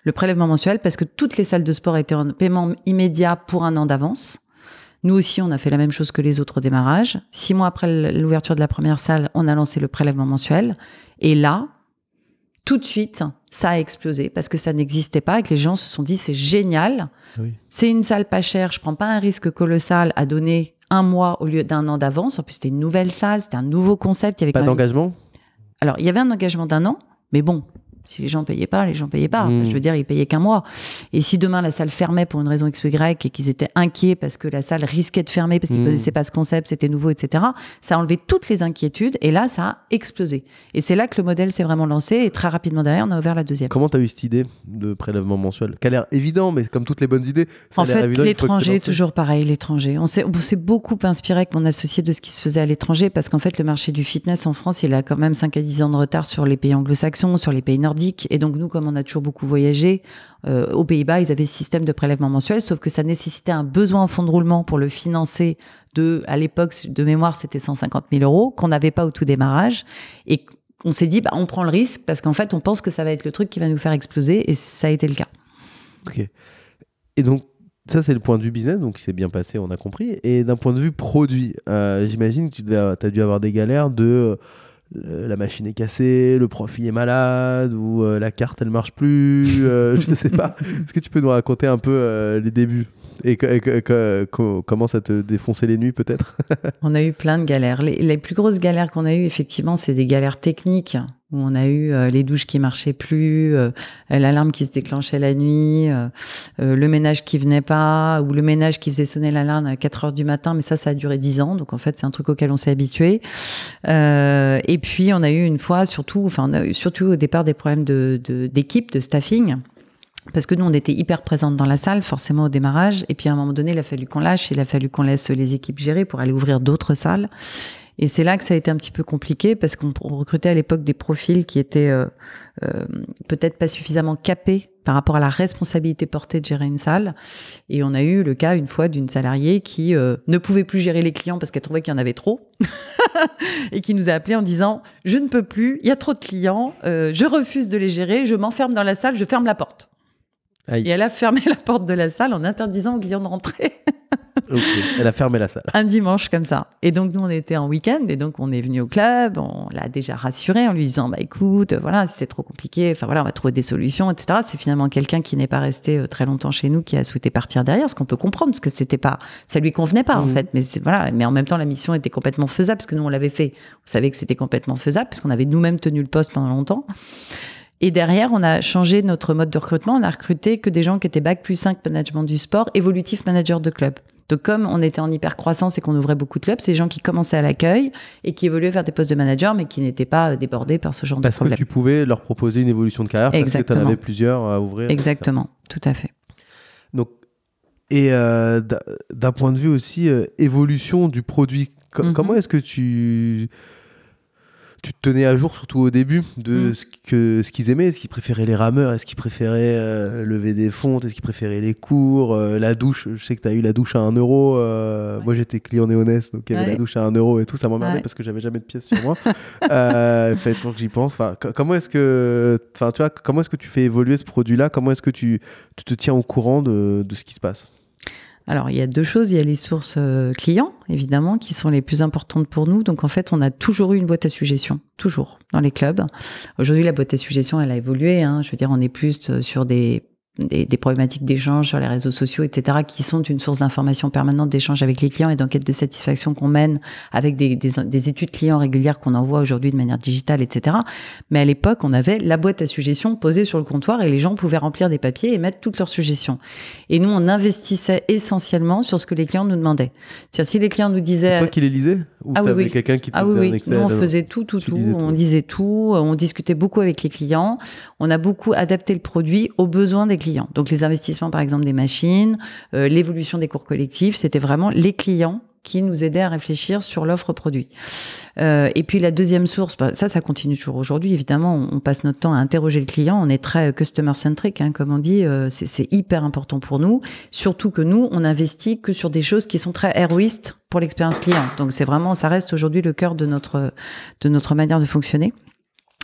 Le prélèvement mensuel, parce que toutes les salles de sport étaient en paiement immédiat pour un an d'avance. Nous aussi, on a fait la même chose que les autres au démarrage. Six mois après l'ouverture de la première salle, on a lancé le prélèvement mensuel. Et là, tout de suite, ça a explosé parce que ça n'existait pas et que les gens se sont dit c'est génial. Oui. C'est une salle pas chère, je prends pas un risque colossal à donner un mois au lieu d'un an d'avance. En plus, c'était une nouvelle salle, c'était un nouveau concept. Il y avait Pas même- d'engagement? Alors, il y avait un engagement d'un an, mais bon, si les gens payaient pas, les gens payaient pas. Enfin, Mm. je veux dire, ils payaient qu'un mois. Et si demain la salle fermait pour une raison X ou Y et qu'ils étaient inquiets parce que la salle risquait de fermer parce qu'ils Mm. connaissaient pas ce concept, c'était nouveau, etc., ça a enlevé toutes les inquiétudes et là, ça a explosé. Et c'est là que le modèle s'est vraiment lancé et très rapidement derrière, on a ouvert la deuxième. Comment t'as eu cette idée de prélèvement mensuel? Qui a l'air évident, mais comme toutes les bonnes idées, ça En fait, tu l'étranger, toujours pareil, l'étranger. On s'est, on s'est beaucoup inspiré avec mon associé de ce qui se faisait à l'étranger parce qu'en fait, le marché du fitness en France, il a quand même 5 à 10 ans de retard sur les pays anglo-saxons, sur les pays nordiques. Et donc, nous, comme on a toujours beaucoup voyagé, euh, aux Pays-Bas, ils avaient ce système de prélèvement mensuel, sauf que ça nécessitait un besoin en fonds de roulement pour le financer à l'époque, de mémoire, c'était 150 000 euros, qu'on n'avait pas au tout démarrage. Et on s'est dit, bah, on prend le risque parce qu'en fait, on pense que ça va être le truc qui va nous faire exploser et ça a été le cas. Ok. Et donc, ça, c'est le point de vue business, donc c'est bien passé, on a compris. Et d'un point de vue produit, euh, j'imagine que tu as dû avoir des galères de la machine est cassée, le profil est malade, ou euh, la carte elle marche plus, euh, je sais pas. Est-ce que tu peux nous raconter un peu euh, les débuts? Et, que- et que- que- co- comment ça te défonçait les nuits peut-être On a eu plein de galères. Les, plus grosses galères qu'on a eues, effectivement, c'est des galères techniques où on a eu euh, les douches qui marchaient plus, euh, l'alarme qui se déclenchait la nuit, euh, le ménage qui venait pas, ou le ménage qui faisait sonner l'alarme à 4 heures du matin. Mais ça, ça a duré 10 ans. Donc, en fait, c'est un truc auquel on s'est habitué. Et puis, on a eu une fois, surtout, enfin, surtout au départ des problèmes de, de- d'équipe, de staffing. Parce que nous, on était hyper présentes dans la salle, forcément au démarrage. Et puis à un moment donné, il a fallu qu'on lâche, il a fallu qu'on laisse les équipes gérer pour aller ouvrir d'autres salles. Et c'est là que ça a été un petit peu compliqué parce qu'on on recrutait à l'époque des profils qui étaient euh, euh, peut-être pas suffisamment capés par rapport à la responsabilité portée de gérer une salle. Et on a eu le cas une fois d'une salariée qui euh, ne pouvait plus gérer les clients parce qu'elle trouvait qu'il y en avait trop et qui nous a appelé en disant je ne peux plus, il y a trop de clients, euh, je refuse de les gérer, je m'enferme dans la salle, je ferme la porte. Aïe. Et elle a fermé la porte de la salle en interdisant aux clients de rentrer. Elle a fermé la salle. un dimanche comme ça. Et donc nous on était en week-end et donc on est venu au club, on l'a déjà rassuré en lui disant bah écoute voilà c'est trop compliqué, enfin voilà on va trouver des solutions etc. C'est finalement quelqu'un qui n'est pas resté euh, très longtemps chez nous qui a souhaité partir derrière, ce qu'on peut comprendre parce que c'était pas ça lui convenait pas en Mhm. fait. Mais voilà mais en même temps la mission était complètement faisable parce que nous on l'avait fait, on savait que c'était complètement faisable parce qu'on avait nous-mêmes tenu le poste pendant longtemps. Et derrière, on a changé notre mode de recrutement. On a recruté que des gens qui étaient bac plus 5 management du sport, évolutif manager de club. Donc, comme on était en hyper croissance et qu'on ouvrait beaucoup de clubs, c'est des gens qui commençaient à l'accueil et qui évoluaient vers des postes de manager, mais qui n'étaient pas euh, débordés par ce genre Parce de que problème. tu pouvais leur proposer une évolution de carrière parce que tu en Exactement. avais plusieurs à ouvrir. Exactement, tout à fait. Donc, et euh, d'un- point de vue aussi euh, évolution du produit, Mhm. comment est-ce que tu tu te tenais à jour, surtout au début, de Mhm. ce qu'ils aimaient Est-ce qu'ils préféraient les rameurs Est-ce qu'ils préféraient euh, lever des fontes Est-ce qu'ils préféraient les cours Euh, La douche, je sais que tu as eu la douche à 1 euro. euh, Ouais. Moi, j'étais client néonès, donc il y avait Ouais. la douche à 1 euro et tout. Ça m'emmerdait Ouais. parce que j'avais jamais de pièces sur moi. euh, fait toujours que j'y pense. Enfin, co- comment est-ce que, enfin, tu vois, comment est-ce que tu fais évoluer ce produit-là? Comment est-ce que tu, tu te tiens au courant de, de ce qui se passe? Alors, il y a deux choses. Il y a les sources euh, clients, évidemment, qui sont les plus importantes pour nous. Donc, en fait, on a toujours eu une boîte à suggestions, toujours, dans les clubs. Aujourd'hui, la boîte à suggestions, elle a évolué. hein. Je veux dire, on est plus euh, sur des, des, des problématiques d'échange sur les réseaux sociaux, etc., qui sont une source d'information permanente d'échange avec les clients et d'enquête de satisfaction qu'on mène avec des, des, des études clients régulières qu'on envoie aujourd'hui de manière digitale, etc. Mais à l'époque, on avait la boîte à suggestions posée sur le comptoir et les gens pouvaient remplir des papiers et mettre toutes leurs suggestions. Et nous, on investissait essentiellement sur ce que les clients nous demandaient. C'est-à-dire, si les clients nous C'est disaient... toi qui les lisais Ou Ah oui, oui. quelqu'un qui te Ah faisait oui, un oui. Excel Nous, on faisait tout, tout, tout. On lisait tout. On discutait beaucoup avec les clients. On a beaucoup adapté le produit aux besoins des clients. Donc, les investissements, par exemple, des machines, euh, l'évolution des cours collectifs, c'était vraiment les clients qui nous aidaient à réfléchir sur l'offre produit. Euh, et puis la deuxième source, bah, ça, ça continue toujours aujourd'hui. Évidemment, on, passe notre temps à interroger le client. On est très customer centric, hein, comme on dit. Euh, c'est- c'est hyper important pour nous. Surtout que nous, on investit que sur des choses qui sont très héroïstes pour l'expérience client. Donc c'est vraiment, ça reste aujourd'hui le cœur de notre de notre manière de fonctionner.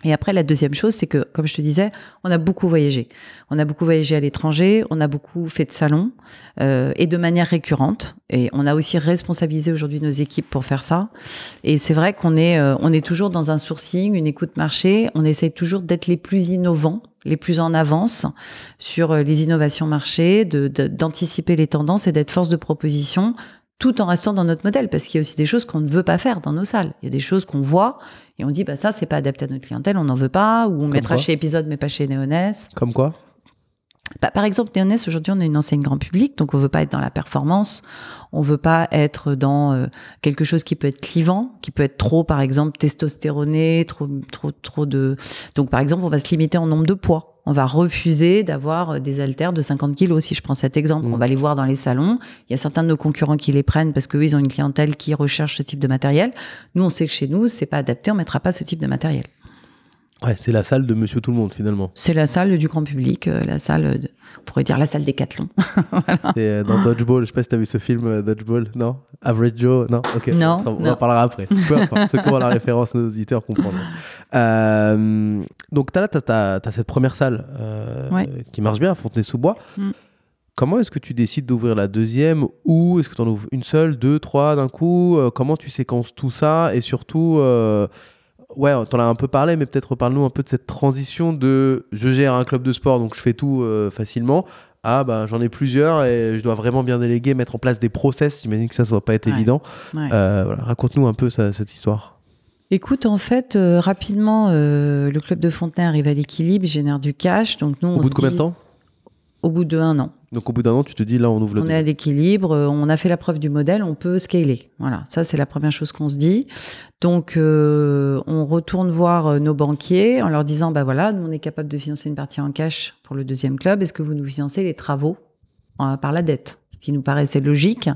Et après, la deuxième chose, c'est que, comme je te disais, on a beaucoup voyagé. On a beaucoup voyagé à l'étranger, on a beaucoup fait de salons, euh, et de manière récurrente. Et on a aussi responsabilisé aujourd'hui nos équipes pour faire ça. Et c'est vrai qu'on est, euh, on est toujours dans un sourcing, une écoute marché. On essaye toujours d'être les plus innovants, les plus en avance sur euh, les innovations marché, de- de- d'anticiper les tendances et d'être force de proposition tout en restant dans notre modèle, parce qu'il y a aussi des choses qu'on ne veut pas faire dans nos salles. Il y a des choses qu'on voit et on dit, bah ça, c'est pas adapté à notre clientèle, on n'en veut pas, ou on mettra quoi chez Épisode, mais pas chez Néonès. Comme quoi Bah, par exemple, Néonès, aujourd'hui, on a une enseigne grand public, donc on veut pas être dans la performance, on veut pas être dans euh, quelque chose qui peut être clivant, qui peut être trop, par exemple, testostéroné, trop, trop, trop de. Donc, par exemple, on va se limiter en nombre de poids. On va refuser d'avoir euh, des haltères de 50 kilos, si je prends cet exemple. On va les voir dans les salons. Il y a certains de nos concurrents qui les prennent parce qu'eux, ils ont une clientèle qui recherche ce type de matériel. Nous, on sait que chez nous, c'est pas adapté, on mettra pas ce type de matériel. Ouais, c'est la salle de Monsieur Tout le Monde finalement. C'est la salle du grand public, euh, la salle, de, on pourrait dire la salle Décathlon. C'est euh, dans Dodgeball. Je sais pas si t'as vu ce film euh, Dodgeball. Non? Average Joe. Non? Ok. Non, On en parlera après. Peu importe. Ceux qui la référence, nos auditeurs comprendront. Donc t'as là, t'as, t'as- t'as cette première salle Ouais. qui marche bien à Fontenay-sous-Bois. Mm. Comment est-ce que tu décides d'ouvrir la deuxième ou est-ce que tu en ouvres une seule, deux, trois d'un coup? Comment tu séquences tout ça? Et surtout, ouais, t'en as un peu parlé, mais peut-être reparle-nous un peu de cette transition de je gère un club de sport donc je fais tout euh, facilement à bah, j'en ai plusieurs et je dois vraiment bien déléguer, mettre en place des process. J'imagine que ça, ça va pas être Ouais. évident. Ouais. Euh, voilà, Raconte-nous un peu ça- cette histoire. Écoute, en fait, euh, rapidement, le club de Fontenay arrive à l'équilibre, il génère du cash. Donc nous, Au on bout se de combien dit- de temps? Au bout de un an. Donc au bout d'un an, tu te dis là, on ouvre le On est à l'équilibre, euh, on a fait la preuve du modèle, on peut scaler. Voilà, ça c'est la première chose qu'on se dit. Donc euh, on retourne voir euh, nos banquiers en leur disant bah voilà, nous on est capable de financer une partie en cash pour le deuxième club. Est-ce que vous nous financez les travaux euh, par la dette? Ce qui nous paraissait logique.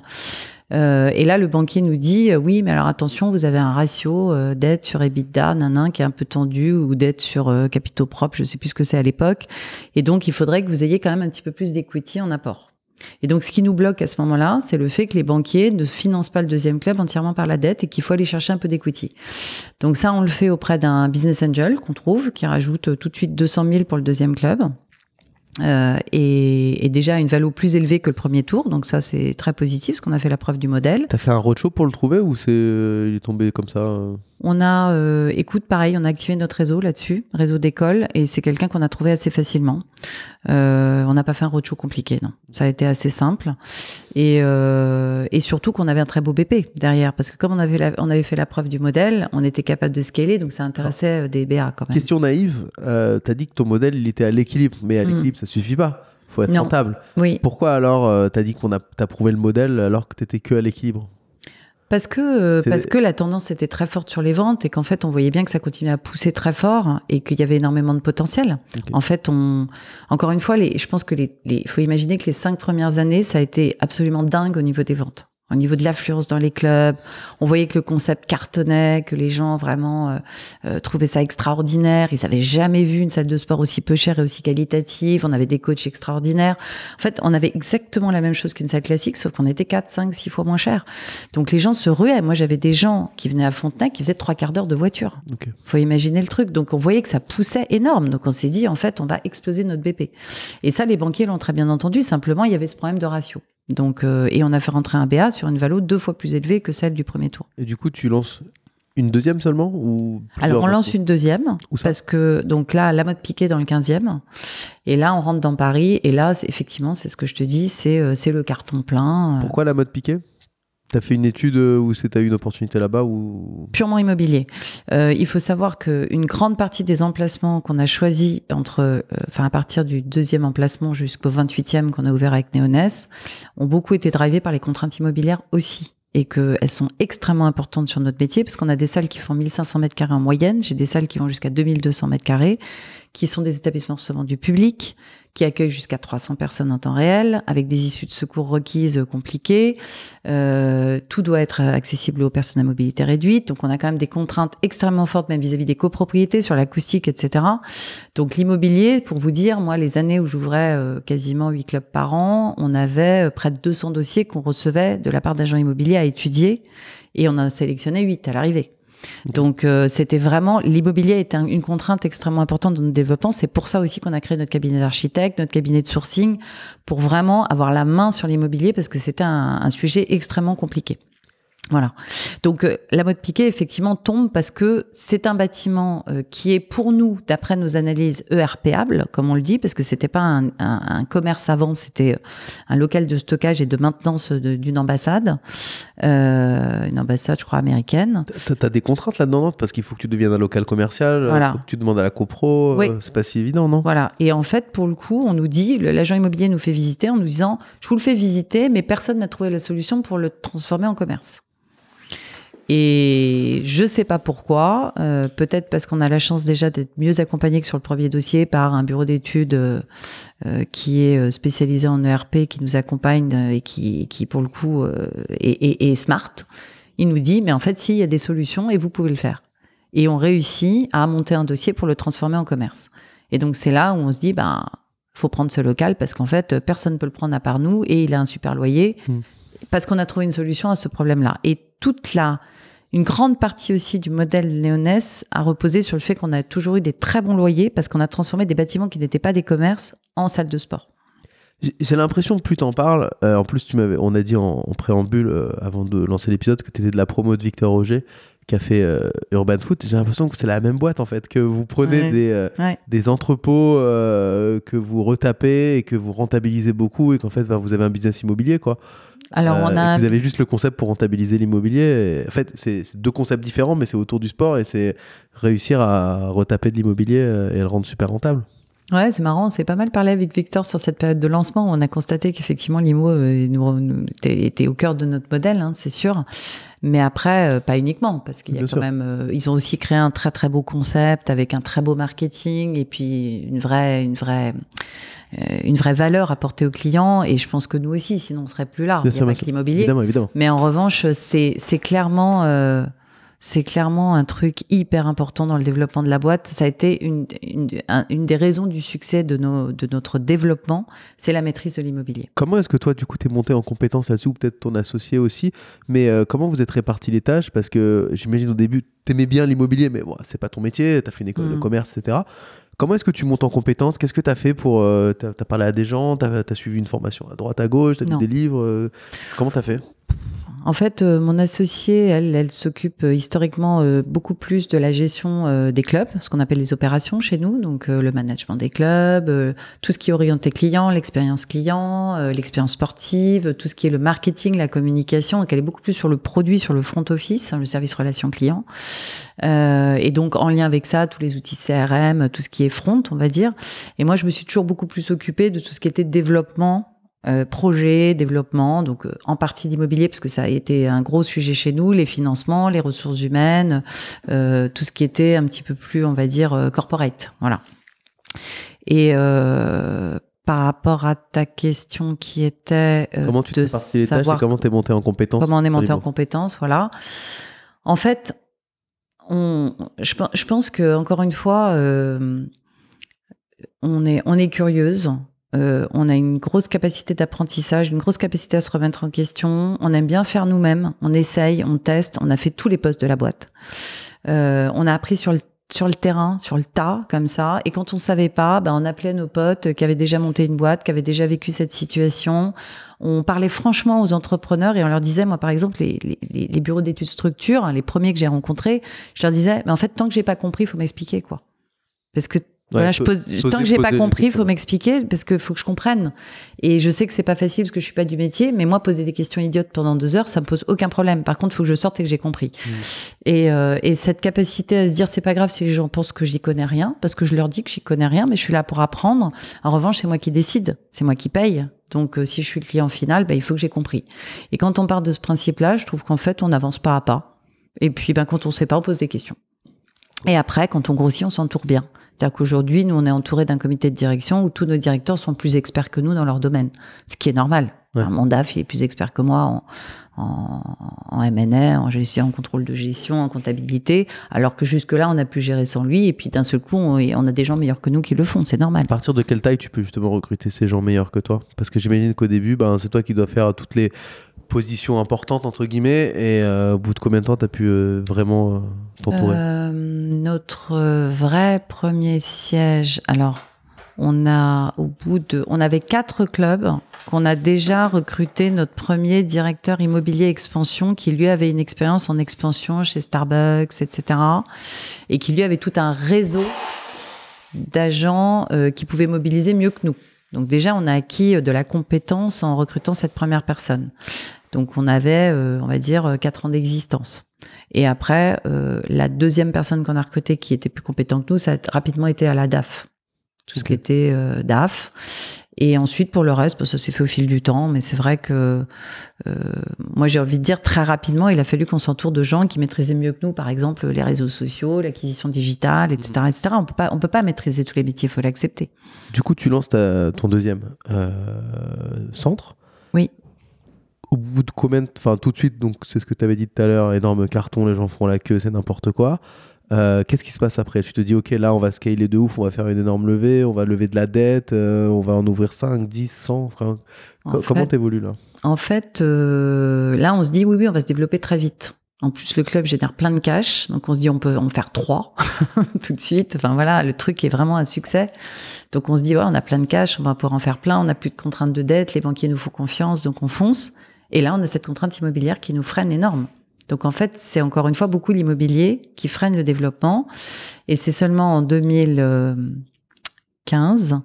Euh, et là, le banquier nous dit euh, oui, mais alors attention, vous avez un ratio euh, dette sur EBITDA, nanan, qui est un peu tendu, ou dette sur euh, capitaux propres, je sais plus ce que c'est à l'époque. Et donc, il faudrait que vous ayez quand même un petit peu plus d'equity en apport. Et donc, ce qui nous bloque à ce moment-là, c'est le fait que les banquiers ne financent pas le deuxième club entièrement par la dette et qu'il faut aller chercher un peu d'equity. Donc ça, on le fait auprès d'un business angel qu'on trouve, qui rajoute tout de suite 200 000 pour le deuxième club. Euh, et, et déjà une valeur plus élevée que le premier tour, donc ça c'est très positif, parce qu'on a fait la preuve du modèle. T'as fait un roadshow pour le trouver ou c'est euh, il est tombé comme ça euh On a, euh, écoute, pareil, on a activé notre réseau là-dessus, réseau d'école, et c'est quelqu'un qu'on a trouvé assez facilement. Euh, on n'a pas fait un roadshow compliqué, non. Ça a été assez simple, et, euh, et surtout qu'on avait un très beau BP derrière, parce que comme on avait, la- on avait fait la preuve du modèle, on était capable de scaler, donc ça intéressait des BA quand même. Question naïve, t'as dit que ton modèle il était à l'équilibre, mais à Mm. l'équilibre ça suffit pas. Faut être Non. rentable. Oui, Pourquoi alors euh, t'as dit qu'on a t'as prouvé le modèle alors que t'étais que à l'équilibre? Parce que, euh, parce que la tendance était très forte sur les ventes et qu'en fait, on voyait bien que ça continuait à pousser très fort et qu'il y avait énormément de potentiel. En fait, on, encore une fois, les, je pense que les, les, faut imaginer que les cinq premières années, ça a été absolument dingue au niveau des ventes. Au niveau de l'affluence dans les clubs, on voyait que le concept cartonnait, que les gens vraiment euh, euh, trouvaient ça extraordinaire. Ils avaient jamais vu une salle de sport aussi peu chère et aussi qualitative. On avait des coachs extraordinaires. En fait, on avait exactement la même chose qu'une salle classique, sauf qu'on était 4, 5, 6 fois moins cher. Donc les gens se ruaient. Moi, j'avais des gens qui venaient à Fontenay qui faisaient trois quarts d'heure de voiture. Ok. Faut imaginer le truc. Donc on voyait que ça poussait énorme. Donc on s'est dit, en fait, on va exploser notre BP. Et ça, les banquiers l'ont très bien entendu. Simplement, il y avait ce problème de ratio. Donc, euh, et on a fait rentrer un BA sur une valo deux fois plus élevée que celle du premier tour. Et du coup, tu lances une deuxième seulement ou Alors on lance une deuxième parce que donc là la mode piquée dans le 15e et là on rentre dans Paris. Et là effectivement c'est ce que je te dis c'est euh, le carton plein euh, Pourquoi la mode piquée? T'as fait une étude euh, où t'as eu une opportunité là-bas ou? Purement immobilier. Euh, il faut savoir qu'une grande partie des emplacements qu'on a choisis entre, euh, à partir du deuxième emplacement jusqu'au 28e qu'on a ouvert avec Néonès, ont beaucoup été drivés par les contraintes immobilières aussi. Et qu'elles sont extrêmement importantes sur notre métier parce qu'on a des salles qui font 1500 mètres carrés en moyenne, j'ai des salles qui vont jusqu'à 2200 mètres carrés, qui sont des établissements recevant du public, qui accueillent jusqu'à 300 personnes en temps réel, avec des issues de secours requises euh, compliquées. Euh, tout doit être accessible aux personnes à mobilité réduite. Donc, on a quand même des contraintes extrêmement fortes, même vis-à-vis des copropriétés, sur l'acoustique, etc. Donc, l'immobilier, pour vous dire, moi, les années où j'ouvrais euh, quasiment 8 clubs par an, on avait euh, près de 200 dossiers qu'on recevait de la part d'agents immobiliers à étudier. Et on a sélectionné 8 à l'arrivée. Donc euh, c'était vraiment l'immobilier était un- une contrainte extrêmement importante dans notre développement. C'est pour ça aussi qu'on a créé notre cabinet d'architecte, notre cabinet de sourcing, pour vraiment avoir la main sur l'immobilier parce que c'était un sujet extrêmement compliqué. Voilà. Donc euh, la mode piquée effectivement tombe parce que c'est un bâtiment euh, qui est pour nous, d'après nos analyses, ERPable, comme on le dit, parce que c'était pas un, un- un commerce avant, c'était un local de stockage et de maintenance d'une ambassade, euh, une ambassade, je crois américaine. T'as des contraintes là-dedans Parce qu'il faut que tu deviennes un local commercial, euh, Voilà. faut que tu demandes à la copro, euh, Oui. c'est pas si évident, non? Voilà. Et en fait, pour le coup, on nous dit, l'agent immobilier nous fait visiter en nous disant, je vous le fais visiter, mais personne n'a trouvé la solution pour le transformer en commerce. Et je sais pas pourquoi, euh, peut-être parce qu'on a la chance déjà d'être mieux accompagné que sur le premier dossier par un bureau d'études euh, euh, qui est euh, spécialisé en ERP, qui nous accompagne euh, et qui, qui pour le coup euh, est, est- est smart. Il nous dit, mais en fait, si, il y a des solutions et vous pouvez le faire. Et on réussit à monter un dossier pour le transformer en commerce. Et donc c'est là où on se dit, ben, faut prendre ce local parce qu'en fait, personne ne peut le prendre à part nous et il a un super loyer Hmm. Parce qu'on a trouvé une solution à ce problème-là. Et toute la, une grande partie aussi du modèle Léonès a reposé sur le fait qu'on a toujours eu des très bons loyers parce qu'on a transformé des bâtiments qui n'étaient pas des commerces en salles de sport. J'ai- l'impression que plus t'en parles, euh, en plus tu m'avais, on a dit en, en préambule euh, avant de lancer l'épisode que t'étais de la promo de Victor Roger, qui a fait euh, Urban Food, j'ai l'impression que c'est la même boîte en fait, que vous prenez Ouais. des, euh, Ouais. des entrepôts euh, que vous retapez et que vous rentabilisez beaucoup et qu'en fait bah, vous avez un business immobilier quoi. Alors, Euh, on a. Vous avez juste le concept pour rentabiliser l'immobilier. En fait, c'est deux concepts différents, mais c'est autour du sport et c'est réussir à retaper de l'immobilier euh, et le rendre super rentable. Ouais, c'est marrant. On s'est pas mal parlé avec Victor sur cette période de lancement. On a constaté qu'effectivement, l'IMO euh, était, au cœur de notre modèle, hein, c'est sûr. Mais après, euh, pas uniquement, parce qu'il y a Bien quand sûr. même. euh, ils ont aussi créé un très très beau concept avec un très beau marketing et puis une vraie une vraie une vraie valeur apportée aux clients. Et je pense que nous aussi, sinon on serait plus là. Bien Il n'y sûr, a pas bien que sûr. l'immobilier. Mais en revanche, c'est c'est clairement euh, c'est clairement un truc hyper important dans le développement de la boîte. Ça a été une, une, un- une des raisons du succès de, nos, de notre développement, c'est la maîtrise de l'immobilier. Comment est-ce que toi, du coup, t'es monté en compétence là-dessus, ou peut-être ton associé aussi Mais euh, comment vous êtes répartis les tâches? Parce que j'imagine au début, t'aimais bien l'immobilier, mais bon, c'est pas ton métier, t'as fait une école de Mm. commerce, etc. Comment est-ce que tu montes en compétence? Qu'est-ce que t'as fait pour. euh, t'as as parlé à des gens T'as as suivi une formation à droite, à gauche T'as lu Non. des livres euh, Comment t'as fait? En fait, euh, mon associée, elle, elle s'occupe euh, historiquement euh, beaucoup plus de la gestion des clubs, ce qu'on appelle les opérations chez nous, donc le management des clubs, tout ce qui est orienté client, l'expérience client, l'expérience sportive, tout ce qui est le marketing, la communication. Donc, elle est beaucoup plus sur le produit, sur le front office, hein, le service relation client. Et donc, en lien avec ça, tous les outils CRM, tout ce qui est front, on va dire. Et moi, je me suis toujours beaucoup plus occupée de tout ce qui était développement euh, projet, développement, donc euh, en partie d'immobilier parce que ça a été un gros sujet chez nous, les financements, les ressources humaines, euh, tout ce qui était un petit peu plus, on va dire, corporate, voilà. Et par rapport à ta question qui était Comment tu de tâches et comment t'es monté en compétence comment on est monté en compétence, voilà. En fait, on, je, je pense que encore une fois, on est on est curieuse. Euh, on a une grosse capacité d'apprentissage, une grosse capacité à se remettre en question. On aime bien faire nous-mêmes. On essaye, on teste. On a fait tous les postes de la boîte. Euh, on a appris sur le sur le terrain, sur le tas, comme ça. Et quand on savait pas, ben on appelait nos potes qui avaient déjà monté une boîte, qui avaient déjà vécu cette situation. On parlait franchement aux entrepreneurs et on leur disait, moi par exemple, les, les, les bureaux d'études structure, hein, les premiers que j'ai rencontrés, je leur disais, mais en fait, tant que j'ai pas compris, il faut m'expliquer quoi. Parce que voilà, je pose, poser- tant que j'ai pas compris, il faut m'expliquer parce que faut que je comprenne. Et je sais que c'est pas facile parce que je suis pas du métier, mais moi poser des questions idiotes pendant deux heures, ça me pose aucun problème. Par contre, il faut que je sorte et que j'ai compris. Mm. Et, euh, et cette capacité à se dire c'est pas grave si les gens pensent que j'y connais rien, parce que je leur dis que j'y connais rien, mais je suis là pour apprendre. En revanche, c'est moi qui décide, c'est moi qui paye. Donc, euh, si je suis le client final, ben, il faut que j'ai compris. Et quand on part de ce principe-là, je trouve qu'en fait, on avance pas à pas. Et puis, ben, quand on sait pas, on pose des questions. Et après, quand on grossit, on s'entoure bien. C'est-à-dire qu'aujourd'hui, nous, on est entouré d'un comité de direction où tous nos directeurs sont plus experts que nous dans leur domaine. Ce qui est normal. Ouais. Un mandaf, il est plus expert que moi en, en, en M&A, en gestion, en contrôle de gestion, en comptabilité, alors que jusque-là, on a pu gérer sans lui. Et puis, d'un seul coup, on, on a des gens meilleurs que nous qui le font. C'est normal. À partir de quelle taille tu peux justement recruter ces gens meilleurs que toi? Parce que j'imagine qu'au début, ben, c'est toi qui dois faire toutes les positions importantes, entre guillemets, et euh, au bout de combien de temps tu as pu euh, vraiment euh, t'entourer? Notre vrai premier siège, alors on a au bout de, on avait quatre clubs qu'on a déjà recruté notre premier directeur immobilier expansion qui lui avait une expérience en expansion chez Starbucks, etc. et qui lui avait tout un réseau d'agents qui pouvaient mobiliser mieux que nous. Donc déjà, on a acquis de la compétence en recrutant cette première personne. Donc on avait, euh, on va dire, euh, quatre ans d'existence. Et après, euh, la deuxième personne qu'on a recrutée qui était plus compétente que nous, ça a rapidement été à la DAF. Tout ce qui était euh, DAF. Et ensuite, pour le reste, bah, ça s'est fait au fil du temps. Mais c'est vrai que euh, moi, j'ai envie de dire très rapidement, il a fallu qu'on s'entoure de gens qui maîtrisaient mieux que nous, par exemple, les réseaux sociaux, l'acquisition digitale, etc., etc. On peut pas, on peut pas maîtriser tous les métiers, il faut l'accepter. Du coup, tu lances ta- ton deuxième euh, centre? Au bout de combien de... Enfin, tout de suite, donc c'est ce que tu avais dit tout à l'heure, énorme carton, les gens font la queue, c'est n'importe quoi. Euh, Qu'est-ce qui se passe après? Tu te dis, ok, là, on va scaler de ouf, on va faire une énorme levée, on va lever de la dette, euh, on va en ouvrir 5, 10, 100. enfin, En co- fait- comment t'évolues là? En fait, euh, là, on se dit oui, oui, on va se développer très vite. En plus, le club génère plein de cash, donc on se dit on peut en faire trois tout de suite. Enfin voilà, le truc est vraiment un succès. Donc on se dit ouais, on a plein de cash, on va pouvoir en faire plein. On n'a plus de contraintes de dette, les banquiers nous font confiance, donc on fonce. Et là, on a cette contrainte immobilière qui nous freine énorme. Donc en fait, c'est encore une fois beaucoup l'immobilier qui freine le développement. Et c'est seulement en 2015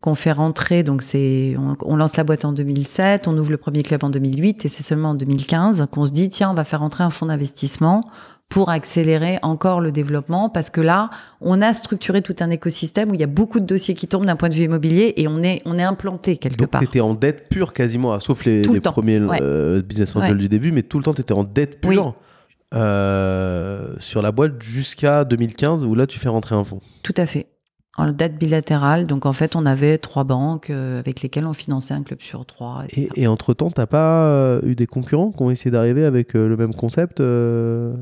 qu'on fait rentrer, donc c'est, on, on, lance la boîte en 2007, on ouvre le premier club en 2008 et c'est seulement en 2015 qu'on se dit, tiens, on va faire rentrer un fonds d'investissement pour accélérer encore le développement parce que là, on a structuré tout un écosystème où il y a beaucoup de dossiers qui tombent d'un point de vue immobilier et on est, on est implanté quelque Donc, part. Tu étais en dette pure quasiment, sauf les, le premiers ouais. euh, business angels Ouais. du début, mais tout le temps tu étais en dette Oui. pure euh, sur la boîte jusqu'à 2015 où là tu fais rentrer un fonds. Tout à fait. En dette bilatérale, donc en fait, on avait trois banques euh, avec lesquelles on finançait un club sur trois. etc. Et, et entre-temps, t'as pas eu des concurrents qui ont essayé d'arriver avec le même concept euh?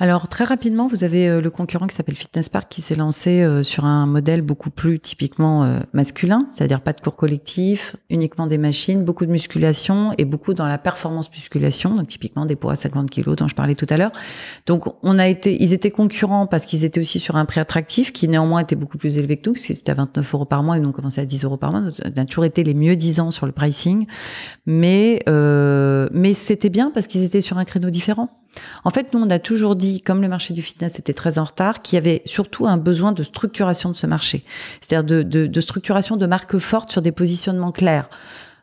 Alors très rapidement, vous avez euh, le concurrent qui s'appelle Fitness Park qui s'est lancé euh, sur un modèle beaucoup plus typiquement euh, masculin, c'est-à-dire pas de cours collectif, uniquement des machines, beaucoup de musculation et beaucoup dans la performance musculation, donc typiquement des poids à 50 kilos dont je parlais tout à l'heure. Donc on a été, ils étaient concurrents parce qu'ils étaient aussi sur un prix attractif qui néanmoins était beaucoup plus élevé que nous, parce que c'était à 29 euros par mois et nous on commençait à 10 euros par mois. Donc, On a toujours été les mieux disants sur le pricing, mais euh, mais c'était bien parce qu'ils étaient sur un créneau différent. En fait, nous, on a toujours dit, comme le marché du fitness était très en retard, qu'il y avait surtout un besoin de structuration de ce marché. C'est-à-dire de, de, de structuration de marques fortes sur des positionnements clairs.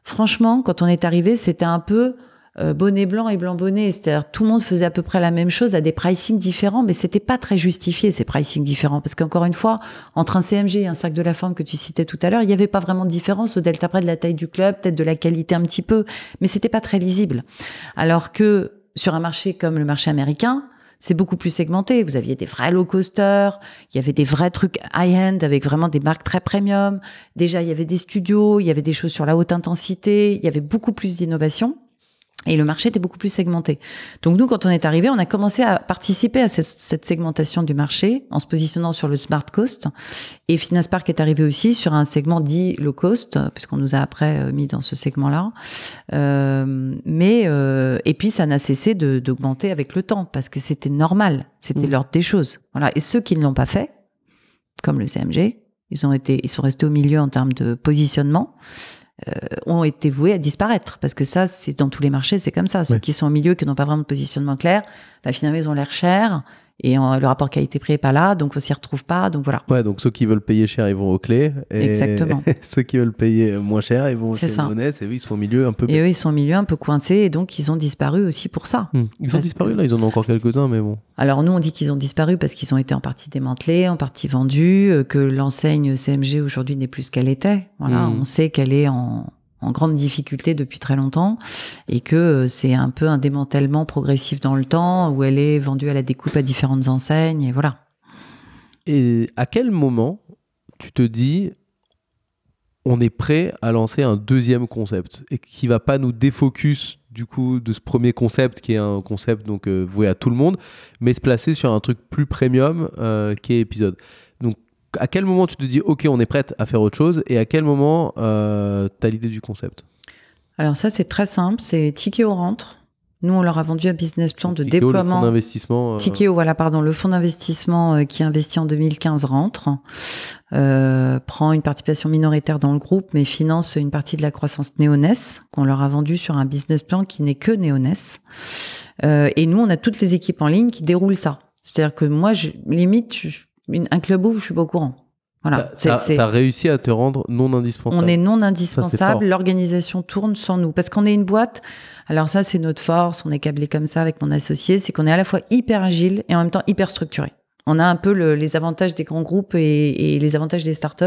Franchement, quand on est arrivé, c'était un peu euh, bonnet blanc et blanc bonnet. C'est-à-dire tout le monde faisait à peu près la même chose à des pricing différents, mais c'était pas très justifié ces pricing différents parce qu'encore une fois, entre un CMG et un sac de la forme que tu citais tout à l'heure, il n'y avait pas vraiment de différence au delta près de la taille du club, peut-être de la qualité un petit peu, mais c'était pas très lisible. Alors que sur un marché comme le marché américain, c'est beaucoup plus segmenté. Vous aviez des vrais low coasters, il y avait des vrais trucs high-end avec vraiment des marques très premium. Déjà, il y avait des studios, il y avait des choses sur la haute intensité, il y avait beaucoup plus d'innovation. Et le marché était beaucoup plus segmenté. Donc nous, quand on est arrivé, on a commencé à participer à ce- cette segmentation du marché en se positionnant sur le smart cost. Et Finaspark est arrivé aussi sur un segment dit low cost, puisqu'on nous a après euh, mis dans ce segment-là. Euh, mais euh, et puis ça n'a cessé d'augmenter avec le temps parce que c'était normal, c'était Mm. l'ordre des choses. Voilà. Et ceux qui ne l'ont pas fait, comme le CMG, ils ont été, ils sont restés au milieu en termes de positionnement. Euh, ont été voués à disparaître. Parce que ça c'est dans tous les marchés c'est comme ça. Ceux qui sont au milieu qui n'ont pas vraiment de positionnement clair bah, finalement ils ont l'air chers et le rapport qualité-prix est pas là donc on s'y retrouve pas donc voilà Ouais, donc ceux qui veulent payer cher, ils vont aux clés. Et Exactement. ceux qui veulent payer moins cher, ils vont C'est chez ça. Lyonnais, et oui, ils sont au milieu un peu. et eux ils sont au milieu un peu coincés et donc ils ont disparu aussi pour ça Hmm. Ils ont disparu que- là, ils en ont encore quelques-uns, mais bon. Alors nous, on dit qu'ils ont disparu parce qu'ils ont été en partie démantelés, en partie vendus, euh, que l'enseigne CMG aujourd'hui n'est plus ce qu'elle était. Voilà, Mm. on sait qu'elle est en, en grande difficulté depuis très longtemps et que euh, c'est un peu un démantèlement progressif dans le temps où elle est vendue à la découpe à différentes enseignes et voilà. Et à quel moment tu te dis on est prêt à lancer un deuxième concept et qui va pas nous défocus du coup de ce premier concept qui est un concept donc euh, voué à tout le monde mais se placer sur un truc plus premium euh, qui est épisode donc à quel moment tu te dis ok on est prête à faire autre chose et à quel moment euh, tu as l'idée du concept? Alors ça, c'est très simple, c'est Tikeo rentre. Nous, on leur a vendu un business plan de Tikeo, le fonds déploiement. d'investissement euh, Tikeo, voilà, pardon, le fonds d'investissement euh, qui investit en 2015 rentre, euh, prend une participation minoritaire dans le groupe, mais finance une partie de la croissance Néonès qu'on leur a vendu sur un business plan qui n'est que Néonès. Euh, et nous, on a toutes les équipes en ligne qui déroulent ça. C'est-à-dire que moi, je, limite, je- une- un club où je suis pas au courant. Voilà, t'as- réussi à te rendre non indispensable on est non indispensable, l'organisation tourne sans nous. Parce qu'on est une boîte, alors ça c'est notre force, on est câblé comme ça avec mon associé, c'est qu'on est à la fois hyper agile et en même temps hyper structuré. On a un peu le- les avantages des grands groupes et, et les avantages des startups.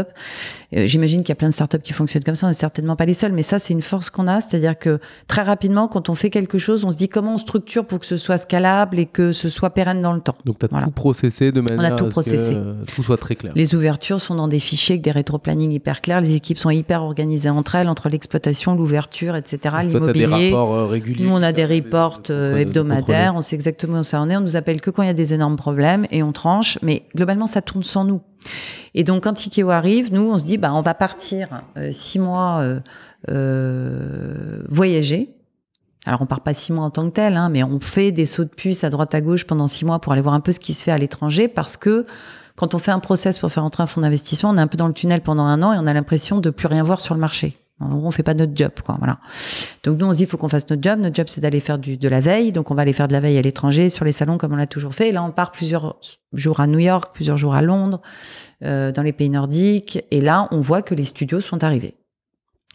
Euh, J'imagine qu'il y a plein de startups qui fonctionnent comme ça, on n'est certainement pas les seuls, mais ça c'est une force qu'on a, c'est-à-dire que très rapidement, quand on fait quelque chose, on se dit comment on structure pour que ce soit scalable et que ce soit pérenne dans le temps. donc tu as Voilà. tout processé de manière a tout à ce que, processé. euh, tout soit très clair Les ouvertures sont dans des fichiers avec des rétro-planning hyper clairs. Les équipes sont hyper organisées entre elles, entre l'exploitation, l'ouverture, etc. T'as des L'immobilier. rapports euh, réguliers Nous, on a des reports euh, hebdomadaires. On sait exactement où ça en est. On nous appelle que quand il y a des énormes problèmes et on Mais globalement, ça tourne sans nous. Et donc, quand Tikeo arrive, nous, on se dit, bah, on va partir euh, six mois euh, euh, voyager. Alors, on part pas six mois en tant que tel, hein, mais on fait des sauts de puce à droite à gauche pendant six mois pour aller voir un peu ce qui se fait à l'étranger parce que quand on fait un process pour faire entrer un fonds d'investissement, on est un peu dans le tunnel pendant un an et on a l'impression de plus rien voir sur le marché. On fait pas notre job, quoi. Voilà. Donc nous, on se dit, il faut qu'on fasse notre job. Notre job, c'est d'aller faire du, de la veille. Donc on va aller faire de la veille à l'étranger, sur les salons, comme on l'a toujours fait. Et là, on part plusieurs jours à New York, plusieurs jours à Londres, euh, dans les pays nordiques. Et là, on voit que les studios sont arrivés.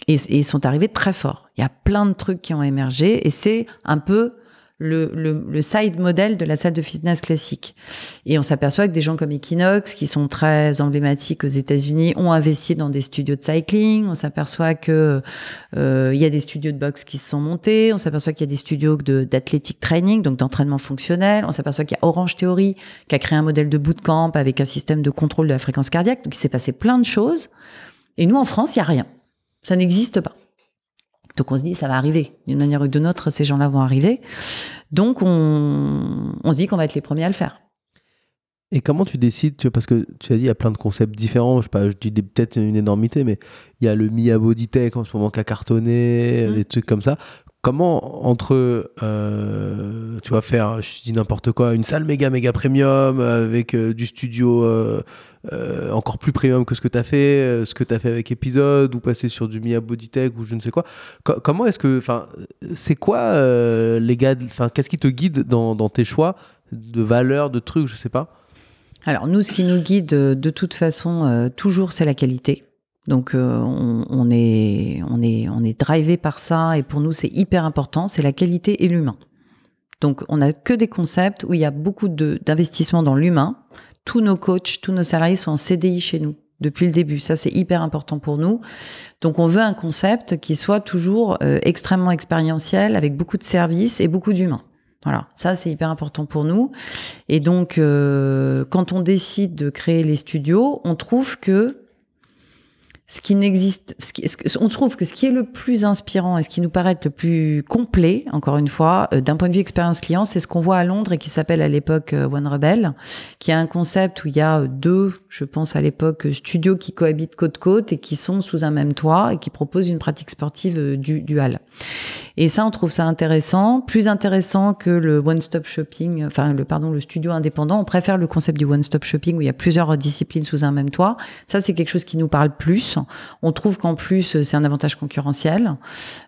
Et, et ils sont arrivés très fort. Il y a plein de trucs qui ont émergé. Et c'est un peu le, le, le, side model de la salle de fitness classique. Et on s'aperçoit que des gens comme Equinox, qui sont très emblématiques aux États-Unis, ont investi dans des studios de cycling. On s'aperçoit que euh, il y a des studios de boxe qui se sont montés. On s'aperçoit qu'il y a des studios d'athlétique training, donc d'entraînement fonctionnel. On s'aperçoit qu'il y a Orange Theory qui a créé un modèle de bootcamp avec un système de contrôle de la fréquence cardiaque. Donc il s'est passé plein de choses. Et nous, en France, il y a rien. Ça n'existe pas. Donc on se dit, ça va arriver. D'une manière ou d'une autre, ces gens-là vont arriver. Donc on, on se dit qu'on va être les premiers à le faire. Et comment tu décides tu vois, Parce que tu as dit, il y a plein de concepts différents. Je sais pas, je dis peut-être une énormité, mais il y a le Mia Body Tech en ce moment qui a cartonné, Mmh. des trucs comme ça. Comment entre, euh, tu vas faire, je dis n'importe quoi, une salle méga méga premium avec euh, du studio euh, euh, encore plus premium que ce que tu as fait, euh, ce que tu as fait avec épisode, ou passer sur du Mia Body Tech ou je ne sais quoi. Co- comment est-ce que, c'est quoi euh, les gars, qu'est-ce qui te guide dans, tes choix de valeurs, de trucs, je sais pas? Alors nous, ce qui nous guide de toute façon toujours, c'est la qualité. Donc on, on est on est on est drivé par ça et pour nous c'est hyper important, c'est la qualité et l'humain. Donc on n'a que des concepts où il y a beaucoup d'investissement dans l'humain. Tous nos coachs, tous nos salariés sont en CDI chez nous depuis le début. Ça c'est hyper important pour nous. Donc on veut un concept qui soit toujours euh, extrêmement expérientiel avec beaucoup de services et beaucoup d'humains. Voilà, ça c'est hyper important pour nous. Et donc, euh, quand on décide de créer les studios, on trouve que ce qui n'existe, on trouve que ce qui est le plus inspirant et ce qui nous paraît être le plus complet, encore une fois, euh, d'un point de vue expérience client, c'est ce qu'on voit à Londres et qui s'appelle à l'époque euh, One Rebel, qui a un concept où il y a euh, deux, je pense à l'époque, studios qui cohabitent côte côte et qui sont sous un même toit et qui proposent une pratique sportive du, duale. Et ça, on trouve ça intéressant, plus intéressant que le one-stop shopping, enfin le pardon, le studio indépendant. On préfère le concept du one-stop shopping où il y a plusieurs disciplines sous un même toit. Ça, c'est quelque chose qui nous parle plus. On trouve qu'en plus, c'est un avantage concurrentiel.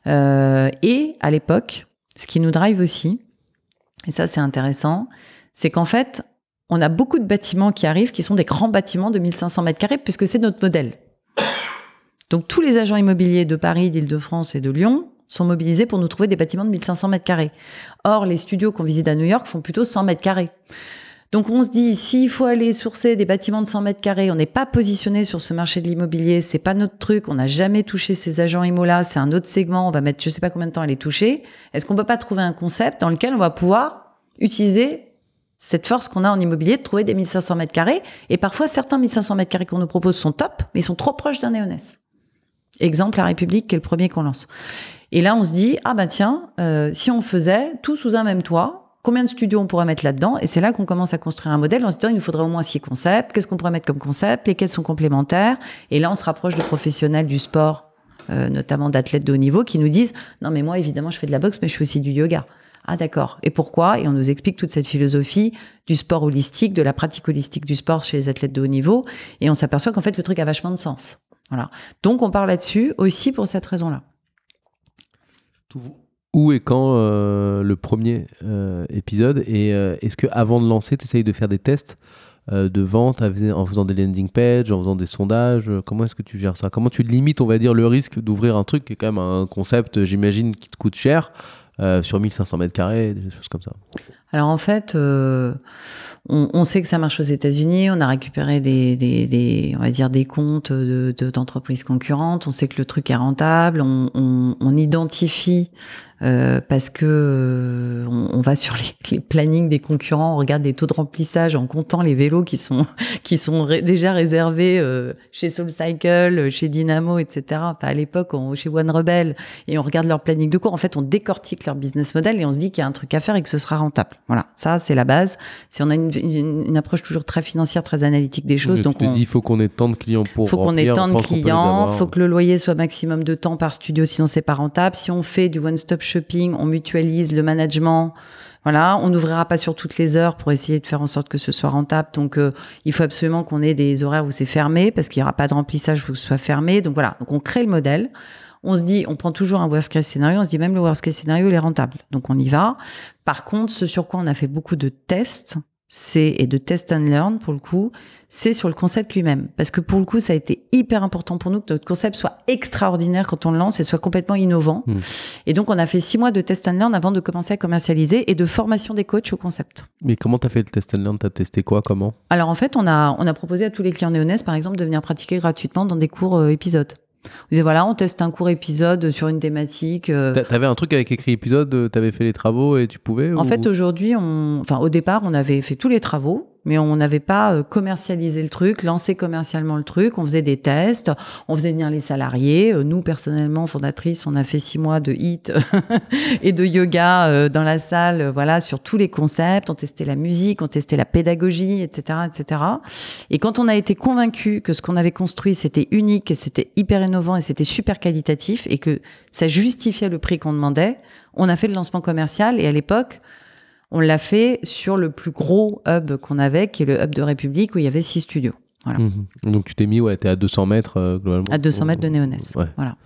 Euh, et à l'époque, ce qui nous drive aussi, et ça c'est intéressant, c'est qu'en fait, on a beaucoup de bâtiments qui arrivent qui sont des grands bâtiments de 1500 mètres carrés puisque c'est notre modèle. Donc tous les agents immobiliers de Paris, d'Île-de-France et de Lyon sont mobilisés pour nous trouver des bâtiments de 1500 mètres carrés. Or, les studios qu'on visite à New York font plutôt 100 mètres carrés. Donc on se dit, s'il faut aller sourcer des bâtiments de 100 mètres carrés, on n'est pas positionné sur ce marché de l'immobilier, c'est pas notre truc, on n'a jamais touché ces agents immo là, c'est un autre segment, on va mettre je sais pas combien de temps à les toucher. Est-ce qu'on peut pas trouver un concept dans lequel on va pouvoir utiliser cette force qu'on a en immobilier de trouver des 1500 mètres carrés? Et parfois certains 1500 mètres carrés qu'on nous propose sont top, mais ils sont trop proches d'un néonès. Exemple, la République, qui est le premier qu'on lance. Et là, on se dit, ah bah tiens, euh, si on faisait tout sous un même toit, combien de studios on pourrait mettre là-dedans Et c'est là qu'on commence à construire un modèle en se disant, il nous faudrait au moins six concepts, qu'est-ce qu'on pourrait mettre comme concept, lesquels sont complémentaires Et là, on se rapproche de professionnels du sport, euh, notamment d'athlètes de haut niveau, qui nous disent, non mais moi, évidemment, je fais de la boxe, mais je fais aussi du yoga. Ah d'accord. Et pourquoi? Et on nous explique toute cette philosophie du sport holistique, de la pratique holistique du sport chez les athlètes de haut niveau. Et on s'aperçoit qu'en fait, le truc a vachement de sens. Voilà. Donc on parle là-dessus aussi pour cette raison-là. Où et quand euh, le premier euh, épisode Et euh, est-ce que avant de lancer, tu essayes de faire des tests euh, de vente en faisant des landing pages, en faisant des sondages Comment est-ce que tu gères ça? Comment tu limites, on va dire, le risque d'ouvrir un truc qui est quand même un concept, j'imagine, qui te coûte cher euh, sur 1500 mètres carrés, des choses comme ça? Alors en fait, euh, on, on, sait que ça marche aux États-Unis. On a récupéré des, on va dire des comptes de, de, d'entreprises concurrentes. On sait que le truc est rentable. On, identifie euh, parce que euh, on, va sur les, les, plannings des concurrents, on regarde des taux de remplissage en comptant les vélos qui sont qui sont déjà réservés chez SoulCycle, chez Dynamo, etc. Enfin, à l'époque, chez One Rebel, et on regarde leur planning de cours. En fait, on décortique leur business model et on se dit qu'il y a un truc à faire et que ce sera rentable. Voilà, ça c'est la base. Si on a une, une, une, approche toujours très financière, très analytique des choses, donc tu on dis il faut qu'on ait tant de clients pour faut qu'on ait tant de clients, faut que le loyer soit maximum de temps par studio, sinon c'est pas rentable. Si on fait du one-stop shopping, on mutualise le management. Voilà, on n'ouvrira pas sur toutes les heures pour essayer de faire en sorte que ce soit rentable. Donc, euh, il faut absolument qu'on ait des horaires où c'est fermé parce qu'il n'y aura pas de remplissage, il faut que ce soit fermé. Donc voilà, donc on crée le modèle. On se dit, on prend toujours un worst case scénario, on se dit même le worst case scénario, il est rentable. Donc on y va. Par contre, ce sur quoi on a fait beaucoup de tests, c'est et de test and learn pour le coup, c'est sur le concept lui-même. Parce que pour le coup, ça a été hyper important pour nous que notre concept soit extraordinaire quand on le lance et soit complètement innovant. Mm. Et donc, on a fait six mois de test and learn avant de commencer à commercialiser et de formation des coachs au concept. Mais comment t'as fait le test and learn? T'as testé quoi? Comment? Alors en fait, on a, on a proposé à tous les clients néonès, par exemple, de venir pratiquer gratuitement dans des cours euh, épisodes. On disait voilà, on teste un cours épisode sur une thématique. euh, T'a- T'avais un truc avec écrit épisode, euh, t'avais fait les travaux et tu pouvais En fait, aujourd'hui, on, enfin, au départ, on avait fait tous les travaux, mais on n'avait pas euh, commercialisé le truc, lancé commercialement le truc. On faisait des tests, on faisait venir les salariés. Euh, Nous, personnellement, fondatrice, on a fait six mois de hit et de yoga euh, dans la salle, voilà, sur tous les concepts. On testait la musique, on testait la pédagogie, etc., etc. Et quand on a été convaincu que ce qu'on avait construit, c'était unique, et c'était hyper innovant et c'était super qualitatif et que ça justifiait le prix qu'on demandait, on a fait le lancement commercial et à l'époque, on l'a fait sur le plus gros hub qu'on avait, qui est le hub de République où il y avait six studios. Voilà. Mhm. Donc tu t'es mis, ouais, t'es à 200 mètres euh, globalement. À 200 mètres de Néonès. Ouais. Voilà.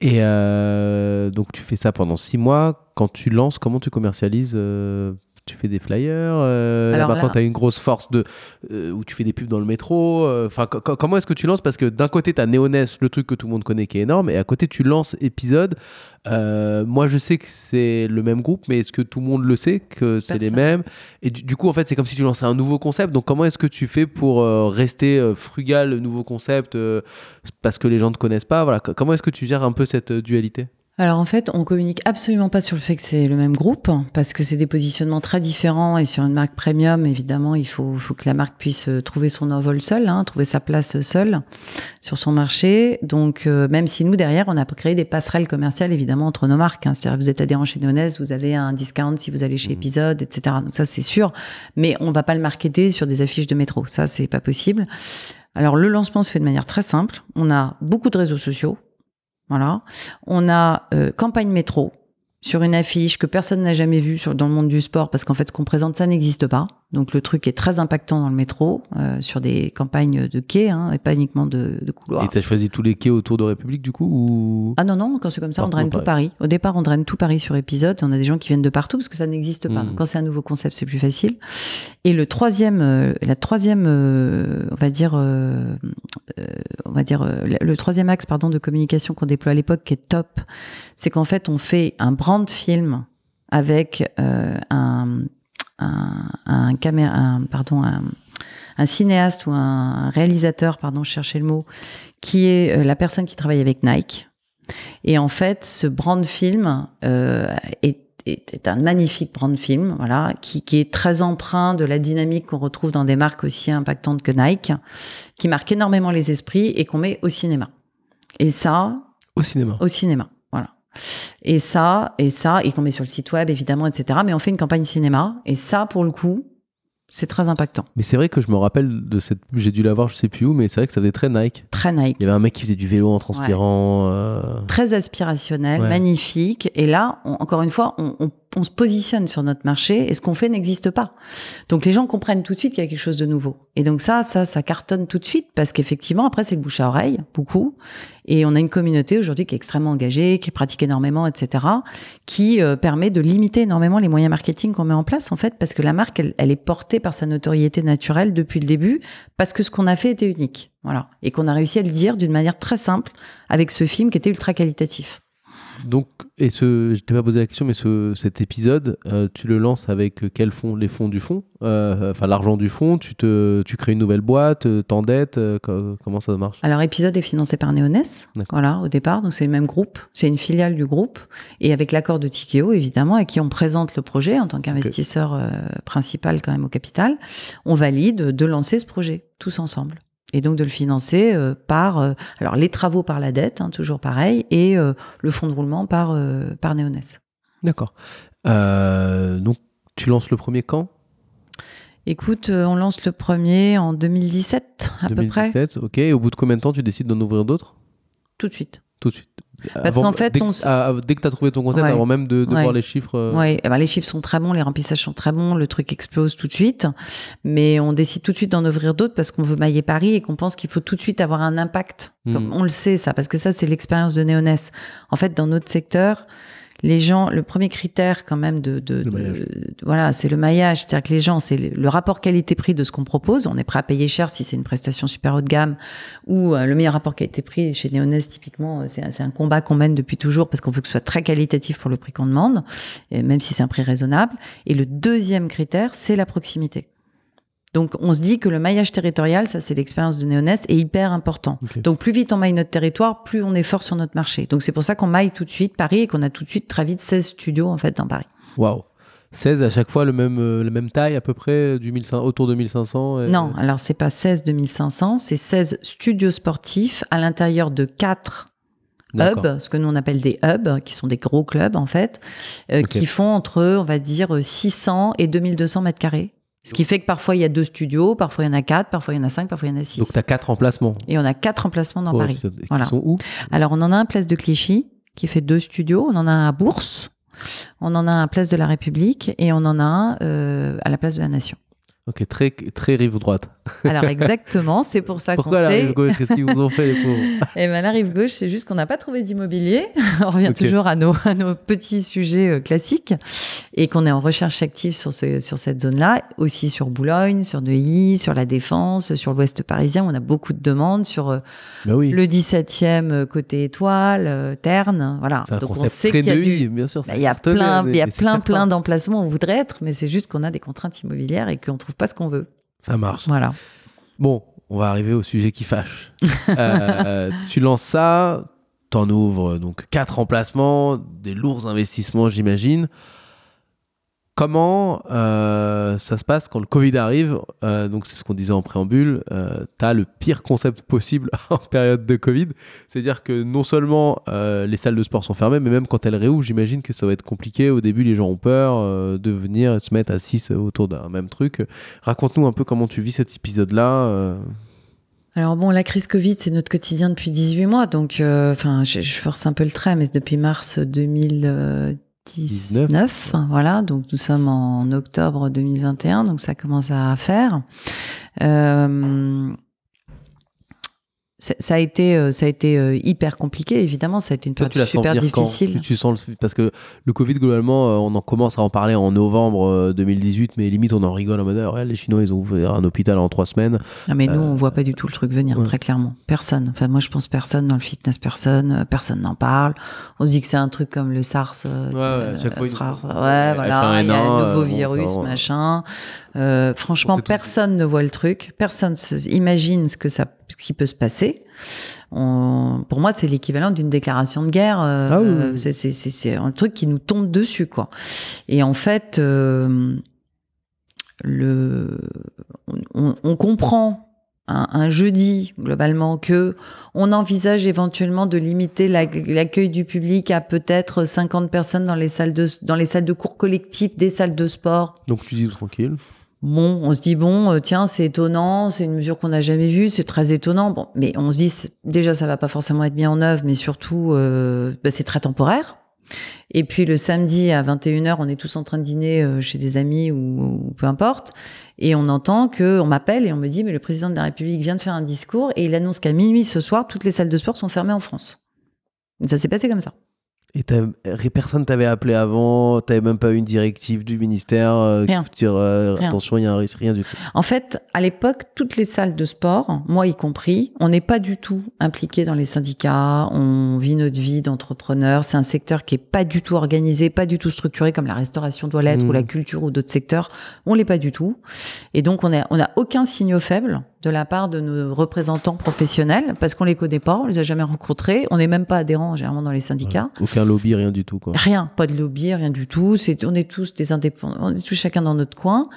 Et euh, donc tu fais ça pendant six mois. Quand tu lances, comment tu commercialises euh, Tu fais des flyers euh, Alors Maintenant, là- tu as une grosse force de euh, où tu fais des pubs dans le métro. euh, Enfin, co- co- comment est-ce que tu lances? Parce que d'un côté, tu as le truc que tout le monde connaît qui est énorme, et à côté, tu lances épisode. Euh, moi, je sais que c'est le même groupe, mais est-ce que tout le monde le sait que c'est les mêmes? Et du, du coup, en fait, c'est comme si tu lançais un nouveau concept. Donc, comment est-ce que tu fais pour rester frugal, le nouveau concept, parce que les gens ne te connaissent pas? Voilà. Co- Comment est-ce que tu gères un peu cette dualité? Alors en fait, on communique absolument pas sur le fait que c'est le même groupe, parce que c'est des positionnements très différents et sur une marque premium, évidemment, il faut, faut que la marque puisse euh, trouver son envol seule, hein, trouver sa place seule sur son marché. Donc euh, même si nous derrière, on a créé des passerelles commerciales évidemment entre nos marques. Hein, C'est-à-dire vous êtes adhérent chez Neonès, vous avez un discount si vous allez chez Mhm. Episode, etc. Donc ça c'est sûr, mais on va pas le marketer sur des affiches de métro. Ça c'est pas possible. Alors le lancement se fait de manière très simple. On a beaucoup de réseaux sociaux. Voilà. On a euh, campagne métro sur une affiche que personne n'a jamais vue sur, dans le monde du sport parce qu'en fait ce qu'on présente ça n'existe pas. Donc le truc est très impactant dans le métro euh, sur des campagnes de quai hein, et pas uniquement de, de couloirs. Et tu as choisi tous les quais autour de République, du coup ou... Ah non, non, quand c'est comme ça, on draine tout Paris. Au départ, on draine tout Paris sur épisode. On a des gens qui viennent de partout parce que ça n'existe pas. Mm. Donc, quand c'est un nouveau concept, c'est plus facile. Et le troisième, euh, la troisième, euh, on va dire, on va dire, le- le troisième axe, pardon, de communication qu'on déploie à l'époque, qui est top, c'est qu'en fait, on fait un brand film avec euh, un, un, un caméra, un- pardon, un, un cinéaste ou un réalisateur, pardon, je cherchais le mot, qui est euh, la personne qui travaille avec Nike. Et en fait, ce brand film euh, est, est, un magnifique brand film, voilà, qui, qui est très empreint de la dynamique qu'on retrouve dans des marques aussi impactantes que Nike, qui marque énormément les esprits et qu'on met au cinéma. Et ça, Au cinéma. au cinéma. Et ça, et ça, et qu'on met sur le site web évidemment, etc. Mais on fait une campagne cinéma, et ça, pour le coup, c'est très impactant, Mais c'est vrai que je me rappelle de cette j'ai dû la voir, je sais plus où, mais c'est vrai que ça faisait très Nike. très Nike. Il y avait un mec qui faisait du vélo en transpirant. euh, très aspirationnel, Ouais. magnifique. Et là, on- encore une fois, on, on- on se positionne sur notre marché et ce qu'on fait n'existe pas. Donc les gens comprennent tout de suite qu'il y a quelque chose de nouveau. Et donc ça, ça, ça cartonne tout de suite parce qu'effectivement, après, c'est le bouche à oreille, beaucoup. Et on a une communauté aujourd'hui qui est extrêmement engagée, qui pratique énormément, etc., qui euh, permet de limiter énormément les moyens marketing qu'on met en place, en fait, parce que la marque, elle, elle est portée par sa notoriété naturelle depuis le début, parce que ce qu'on a fait était unique. Voilà. Et qu'on a réussi à le dire d'une manière très simple avec ce film qui était ultra qualitatif. Donc, et ce, je t'ai pas posé la question, mais ce, cet épisode, euh, tu le lances avec quels fonds Les fonds du fonds Euh, Enfin, l'argent du fonds Tu te, tu crées une nouvelle boîte euh, T'endettes euh, co- Comment ça marche? Alors, épisode est financé par Neoness, voilà, au départ. Donc, c'est le même groupe. C'est une filiale du groupe. Et avec l'accord de Tikeo, évidemment, à qui on présente le projet en tant qu'investisseur euh, principal, quand même, au capital, on valide de lancer ce projet, tous ensemble. Et donc, de le financer euh, par, euh, alors, les travaux par la dette, hein, toujours pareil, et euh, le fonds de roulement par, par. D'accord. Donc, tu lances le premier quand? Écoute, on lance le premier en 2017, à peu près. 2017, ok. Et au bout de combien de temps tu décides d'en ouvrir d'autres? Tout de suite. Tout de suite. Parce qu'en fait, dès, on que, dès que tu as trouvé ton concept, Ouais. avant même de, de Ouais. voir les chiffres. euh, Ouais, eh ben, les chiffres sont très bons, les remplissages sont très bons, le truc explose tout de suite. Mais on décide tout de suite d'en ouvrir d'autres parce qu'on veut mailler Paris et qu'on pense qu'il faut tout de suite avoir un impact. Comme Mm. on le sait, ça, parce que ça, c'est l'expérience de Néonès. En fait, dans notre secteur, les gens, le premier critère quand même de, de, voilà, c'est le maillage, c'est-à-dire que les gens, c'est le, rapport qualité-prix de ce qu'on propose. On est prêt à payer cher si c'est une prestation super haut de gamme ou euh, le meilleur rapport qualité-prix chez Néonès typiquement, euh, c'est un, c'est un combat qu'on mène depuis toujours parce qu'on veut que ce soit très qualitatif pour le prix qu'on demande, et même si c'est un prix raisonnable. Et le deuxième critère, c'est la proximité. Donc, on se dit que le maillage territorial, ça c'est l'expérience de Néonès, est hyper important. Donc, plus vite on maille notre territoire, plus on est fort sur notre marché. Donc, c'est pour ça qu'on maille tout de suite Paris et qu'on a tout de suite très vite 16 studios en fait dans Paris. Waouh. 16 à chaque fois le même, euh, la même taille à peu près, du 1500, autour de 1500. et- Non, alors c'est pas 16 2500, c'est 16 studios sportifs à l'intérieur de 4 D'accord. hubs, ce que nous on appelle des hubs, qui sont des gros clubs en fait, euh, qui font entre, on va dire, 600 et 2200 mètres carrés. Ce qui fait que parfois il y a deux studios, parfois il y en a quatre, parfois il y en a cinq, parfois il y en a six. Donc tu as 4 emplacements. Et on a quatre emplacements dans Oh, Paris. putain, Qui Voilà. sont où? Alors on en a un place de Clichy qui fait deux studios, on en a un à Bourse, on en a un à place de la République et on en a un euh, à la place de la Nation. Ok, très, très rive droite. Alors exactement, c'est pour ça qu'on Pourquoi la rive gauche? Qu'est-ce qu'ils vous ont fait les pauvres? Et ben la rive gauche, c'est juste qu'on n'a pas trouvé d'immobilier. On revient toujours à nos, à nos petits sujets euh, classiques et qu'on est en recherche active sur, ce, sur cette zone-là, aussi sur Boulogne, sur Neuilly, sur la Défense, sur l'Ouest parisien. On a beaucoup de demandes sur euh, Bah oui. le 17e euh, côté étoile, Terne. Voilà. Un Donc on sait qu'il y a du, bien sûr. ça il y a plein, il y a plein, plein d'emplacements où on voudrait être, mais c'est juste qu'on a des contraintes immobilières et qu'on trouve pas ce qu'on veut. Ça marche. Voilà. Bon, on va arriver au sujet qui fâche. Euh, tu lances ça, t'en ouvres donc quatre emplacements, des lourds investissements, j'imagine. Comment euh, ça se passe quand le Covid arrive Euh, Donc c'est ce qu'on disait en préambule. Euh, T'as le pire concept possible en période de Covid, c'est-à-dire que non seulement euh, les salles de sport sont fermées, mais même quand elles réouvrent, j'imagine que ça va être compliqué. Au début, les gens ont peur de venir se mettre 6 autour d'un même truc. Raconte-nous un peu comment tu vis cet épisode-là. Alors bon, la crise Covid, c'est notre quotidien depuis 18 mois, donc enfin, je, force un peu le trait, mais depuis mars 2019, 19, voilà, donc nous sommes en octobre 2021, donc ça commence à faire. Euh, ça a été, euh, ça a été euh, hyper compliqué, évidemment, ça a été une période super difficile. Tu, sens le- parce que le Covid globalement, euh, on en commence à en parler en novembre euh, 2018, mais limite on en rigole en mode Ah, ouais, les Chinois ils ont ouvert un hôpital en trois semaines. Ah, mais nous, on voit pas du tout le truc venir, ouais. très clairement. Personne. Enfin, moi, je pense personne dans le fitness, personne. Personne n'en parle. On se dit que c'est un truc comme le SARS. Ouais, ouais, chaque fois, SARS, ouais, voilà. Il y a H1N1, un nouveau virus, machin. Euh, franchement, personne ne voit le truc. Personne se imagine ce que ça, ce qui peut se passer. On- pour moi, c'est l'équivalent d'une déclaration de guerre. euh, Ah oui, euh, c'est- C'est c'est- c'est un truc qui nous tombe dessus, quoi. Et en fait, euh, le, on, on- on comprend un, un jeudi globalement que on envisage éventuellement de limiter la- l'accueil du public à peut-être 50 personnes dans les salles de dans les salles de cours collectifs des salles de sport. Donc tu dis tranquille. Bon, on se dit bon, euh, tiens, c'est étonnant, c'est une mesure qu'on n'a jamais vue, c'est très étonnant. Bon, mais on se dit déjà ça va pas forcément être mis en œuvre, mais surtout euh, bah, c'est très temporaire. Et puis le samedi à 21h, on est tous en train de dîner euh, chez des amis ou, ou peu importe, et on entend que on m'appelle et on me dit mais le président de la République vient de faire un discours et il annonce qu'à minuit ce soir toutes les salles de sport sont fermées en France. Ça s'est passé comme ça. Et t'as- personne t'avait appelé avant, t'avais même pas eu une directive du ministère euh, Rien. dire euh, attention, il y a un risque, rien du tout. En fait, à l'époque, toutes les salles de sport, moi y compris, on n'est pas du tout impliqué dans les syndicats, on vit notre vie d'entrepreneur, c'est un secteur qui est pas du tout organisé, pas du tout structuré comme la restauration doit l'être Mmh. ou la culture ou d'autres secteurs, on l'est pas du tout. Et donc on n'a on a aucun signe faible de la part de nos représentants professionnels parce qu'on les connaît pas, on les a jamais rencontrés, on n'est même pas adhérents généralement dans les syndicats. Aucun lobby, rien du tout quoi. Rien, pas de lobby, rien du tout. C'est, on est tous des indépendants, on est tous chacun dans notre coin.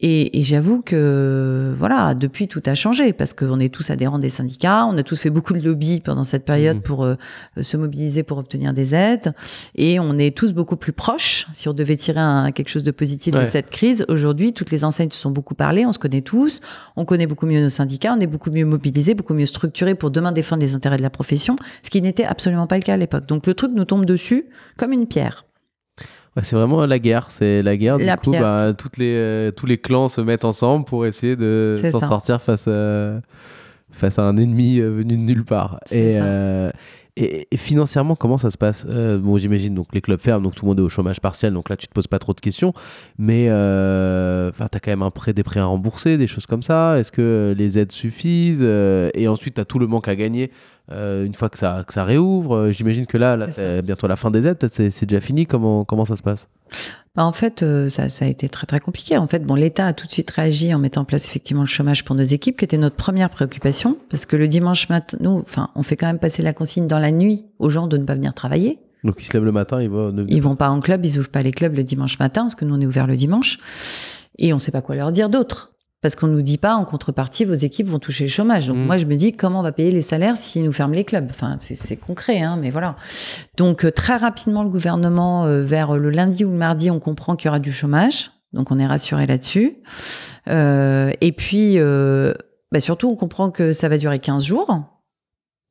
Et, et j'avoue que voilà, depuis tout a changé parce qu'on est tous adhérents des syndicats, on a tous fait beaucoup de lobby pendant cette période Mhm. pour euh, se mobiliser pour obtenir des aides, et on est tous beaucoup plus proches. Si on devait tirer un, quelque chose de positif Ouais. de cette crise, aujourd'hui, toutes les enseignes se sont beaucoup parlé, on se connaît tous, on connaît beaucoup mieux nos syndicats, on est beaucoup mieux mobilisés, beaucoup mieux structurés pour demain défendre les intérêts de la profession, ce qui n'était absolument pas le cas à l'époque. Donc le truc nous tombe dessus comme une pierre. Ouais, c'est vraiment la guerre. C'est la guerre. Du La coup, bah, toutes les, euh, tous les clans se mettent ensemble pour essayer de s'en sortir face à, face à un ennemi euh, venu de nulle part. Et, euh, et, et financièrement, comment ça se passe? Euh, Bon, j'imagine donc les clubs ferment, donc tout le monde est au chômage partiel, donc là tu te poses pas trop de questions. Mais euh, enfin, t'as quand même un prêt, des prêts à rembourser, des choses comme ça. Est-ce que les aides suffisent? Et ensuite, t'as tout le manque à gagner. Euh, une fois que ça, que ça réouvre, Euh, j'imagine que là, là C'est c'est bientôt la fin des aides, peut-être c'est, c'est déjà fini. Comment, comment ça se passe? Bah, en fait, euh, ça, ça a été très très compliqué. En fait, bon, l'État a tout de suite réagi en mettant en place effectivement le chômage pour nos équipes, qui était notre première préoccupation, parce que le dimanche matin, nous, enfin, on fait quand même passer la consigne dans la nuit aux gens de ne pas venir travailler. Donc ils se lèvent le matin, ils vont. Ils vont pas en club, ils ouvrent pas les clubs le dimanche matin, parce que nous on est ouvert le dimanche, et on sait pas quoi leur dire d'autre. Parce qu'on nous dit pas en contrepartie vos équipes vont toucher le chômage. Donc Mm. moi je me dis comment on va payer les salaires s'ils nous ferment les clubs? Enfin c'est c'est concret, hein, mais voilà. Donc euh, très rapidement le gouvernement euh, vers le lundi ou le mardi on comprend qu'il y aura du chômage. Donc on est rassuré là-dessus. Euh, et puis euh, bah, surtout on comprend que ça va durer 15 jours,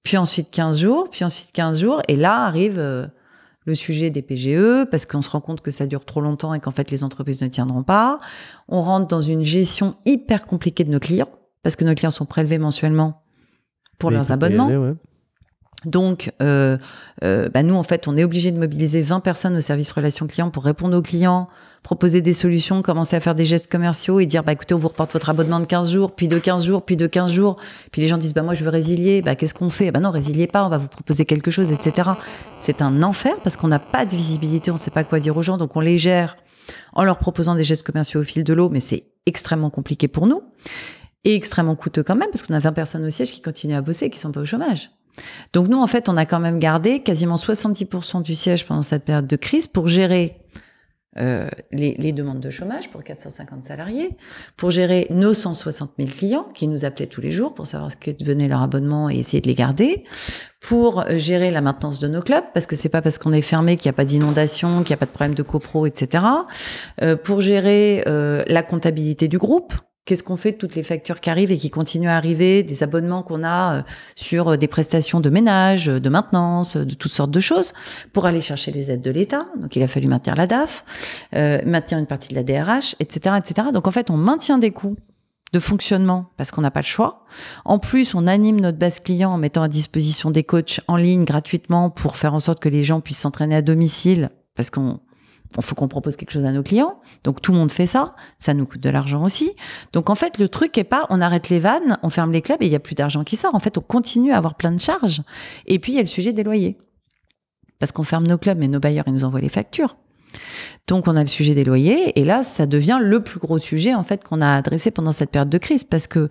puis ensuite 15 jours, puis ensuite 15 jours, et là arrive euh, le sujet des PGE, parce qu'on se rend compte que ça dure trop longtemps et qu'en fait les entreprises ne tiendront pas. On rentre dans une gestion hyper compliquée de nos clients, parce que nos clients sont prélevés mensuellement pour leurs abonnements. aller, ouais. Donc, euh, euh, bah, nous, en fait, on est obligé de mobiliser 20 personnes au service relations clients pour répondre aux clients, proposer des solutions, commencer à faire des gestes commerciaux et dire, bah, écoutez, on vous reporte votre abonnement de 15 jours, puis de 15 jours, puis de 15 jours. Puis les gens disent, bah, moi, je veux résilier. Bah, qu'est-ce qu'on fait? Bah, non, résiliez pas, on va vous proposer quelque chose, etc. C'est un enfer parce qu'on n'a pas de visibilité, on ne sait pas quoi dire aux gens, donc on les gère en leur proposant des gestes commerciaux au fil de l'eau, mais c'est extrêmement compliqué pour nous et extrêmement coûteux quand même parce qu'on a 20 personnes au siège qui continuent à bosser qui sont pas au chômage. Donc nous, en fait, on a quand même gardé quasiment 70% du siège pendant cette période de crise pour gérer euh, les, les demandes de chômage pour 450 salariés, pour gérer nos 160 000 clients qui nous appelaient tous les jours pour savoir ce que devenait leur abonnement et essayer de les garder, pour euh, gérer la maintenance de nos clubs, parce que c'est pas parce qu'on est fermé qu'il n'y a pas d'inondation, qu'il n'y a pas de problème de copro, etc. Euh, pour gérer euh, la comptabilité du groupe, Qu'est-ce qu'on fait de toutes les factures qui arrivent et qui continuent à arriver, des abonnements qu'on a euh, sur euh, des prestations de ménage, euh, de maintenance, de toutes sortes de choses, pour aller chercher les aides de l'État. Donc il a fallu maintenir la DAF, euh, maintenir une partie de la DRH, etc., etc. Donc en fait, on maintient des coûts de fonctionnement parce qu'on n'a pas le choix. En plus, on anime notre base client en mettant à disposition des coachs en ligne gratuitement pour faire en sorte que les gens puissent s'entraîner à domicile parce qu'on il faut qu'on propose quelque chose à nos clients. Donc tout le monde fait ça. Ça nous coûte de l'argent aussi. Donc en fait, le truc est pas, on arrête les vannes, on ferme les clubs et il y a plus d'argent qui sort. En fait, on continue à avoir plein de charges. Et puis il y a le sujet des loyers. Parce qu'on ferme nos clubs, mais nos bailleurs, ils nous envoient les factures. Donc on a le sujet des loyers. Et là, ça devient le plus gros sujet, en fait, qu'on a adressé pendant cette période de crise. Parce que,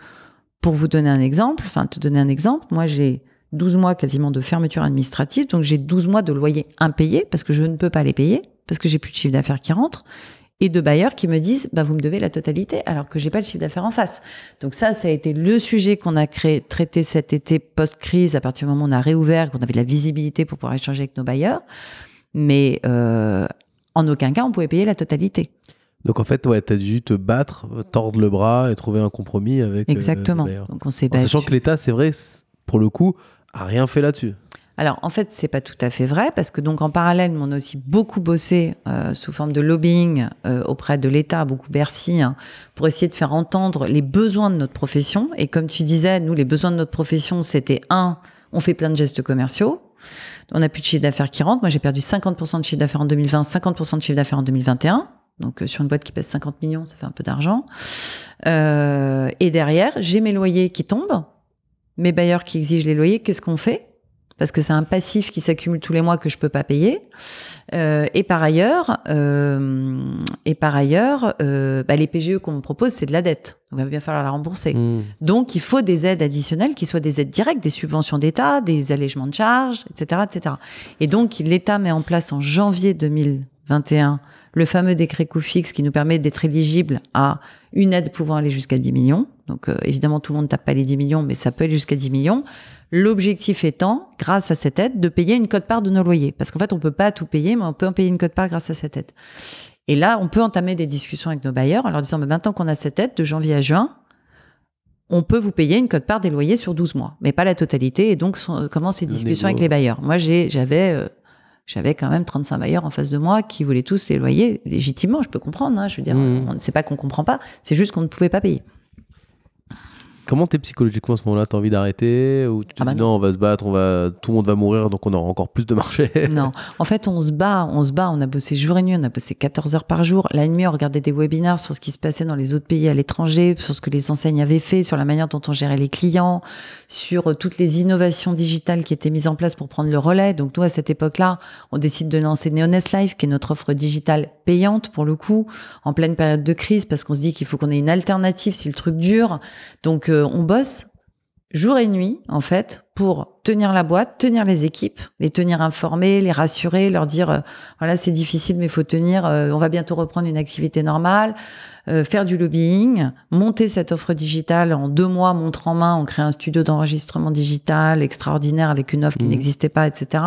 pour vous donner un exemple, enfin, te donner un exemple, moi, j'ai 12 mois quasiment de fermeture administrative. Donc j'ai 12 mois de loyers impayés parce que je ne peux pas les payer parce que j'ai plus de chiffre d'affaires qui rentre, et de bailleurs qui me disent bah vous me devez la totalité alors que j'ai pas le chiffre d'affaires en face. Donc ça, ça a été le sujet qu'on a créé, traité cet été post-crise à partir du moment où on a réouvert, qu'on avait de la visibilité pour pouvoir échanger avec nos bailleurs, mais euh, en aucun cas on pouvait payer la totalité. Donc en fait, ouais, t'as dû te battre, tordre le bras et trouver un compromis avec. euh, Exactement. Donc on s'est battu. sachant que l'État, c'est vrai, pour le coup, a rien fait là-dessus. Alors en fait, c'est pas tout à fait vrai parce que donc en parallèle, on a aussi beaucoup bossé euh, sous forme de lobbying euh, auprès de l'État, beaucoup Bercy, hein, pour essayer de faire entendre les besoins de notre profession. Et comme tu disais, nous, les besoins de notre profession, c'était un, on fait plein de gestes commerciaux. On n'a plus de chiffre d'affaires qui rentre. Moi, j'ai perdu 50% de chiffre d'affaires en 2020, 50% de chiffre d'affaires en 2021. Donc euh, sur une boîte qui pèse 50 millions, ça fait un peu d'argent. Euh, et derrière, j'ai mes loyers qui tombent, mes bailleurs qui exigent les loyers. Qu'est-ce qu'on fait? Parce que c'est un passif qui s'accumule tous les mois que je peux pas payer. Euh, et par ailleurs, euh, et par ailleurs, euh, bah, les PGE qu'on me propose, c'est de la dette. Donc, il va bien falloir la rembourser. Hmm. Donc, il faut des aides additionnelles qui soient des aides directes, des subventions d'État, des allègements de charges, etc., etc. Et donc, l'État met en place en janvier 2021 le fameux décret coût fixe qui nous permet d'être éligible à une aide pouvant aller jusqu'à 10 millions. Donc euh, évidemment, tout le monde ne tape pas les 10 millions, mais ça peut aller jusqu'à 10 millions. L'objectif étant, grâce à cette aide, de payer une cote-part de nos loyers. Parce qu'en fait, on peut pas tout payer, mais on peut en payer une cote-part grâce à cette aide. Et là, on peut entamer des discussions avec nos bailleurs en leur disant, mais maintenant qu'on a cette aide de janvier à juin, on peut vous payer une cote-part des loyers sur 12 mois, mais pas la totalité. Et donc, sont- commencent ces discussions avec les bailleurs. Moi, j'avais, euh, j'avais quand même 35 bailleurs en face de moi qui voulaient tous les loyers légitimement. Je peux comprendre. Hein, je veux dire, on ne sait pas qu'on comprend pas. C'est juste qu'on ne pouvait pas payer. Comment t'es psychologiquement à ce moment-là? T'as envie d'arrêter Ou tu te Ah bah dis non. on va se battre, on va... tout le monde va mourir, donc on aura encore plus de marché? Non. En fait, on se bat, on se bat. On a bossé jour et nuit. On a bossé 14 heures par jour. La nuit, on regardait des webinaires sur ce qui se passait dans les autres pays à l'étranger, sur ce que les enseignes avaient fait, sur la manière dont on gérait les clients, sur euh, toutes les innovations digitales qui étaient mises en place pour prendre le relais. Donc nous, à cette époque-là, on décide de lancer Neonest Live, qui est notre offre digitale payante pour le coup, en pleine période de crise, parce qu'on se dit qu'il faut qu'on ait une alternative si le truc dure. Donc euh, on bosse jour et nuit, en fait, pour tenir la boîte, tenir les équipes, les tenir informées, les rassurer, leur dire, euh, voilà, c'est difficile, mais il faut tenir, euh, on va bientôt reprendre une activité normale, euh, faire du lobbying, monter cette offre digitale en deux mois, montre en main, on crée un studio d'enregistrement digital extraordinaire avec une offre qui Mhm. n'existait pas, etc.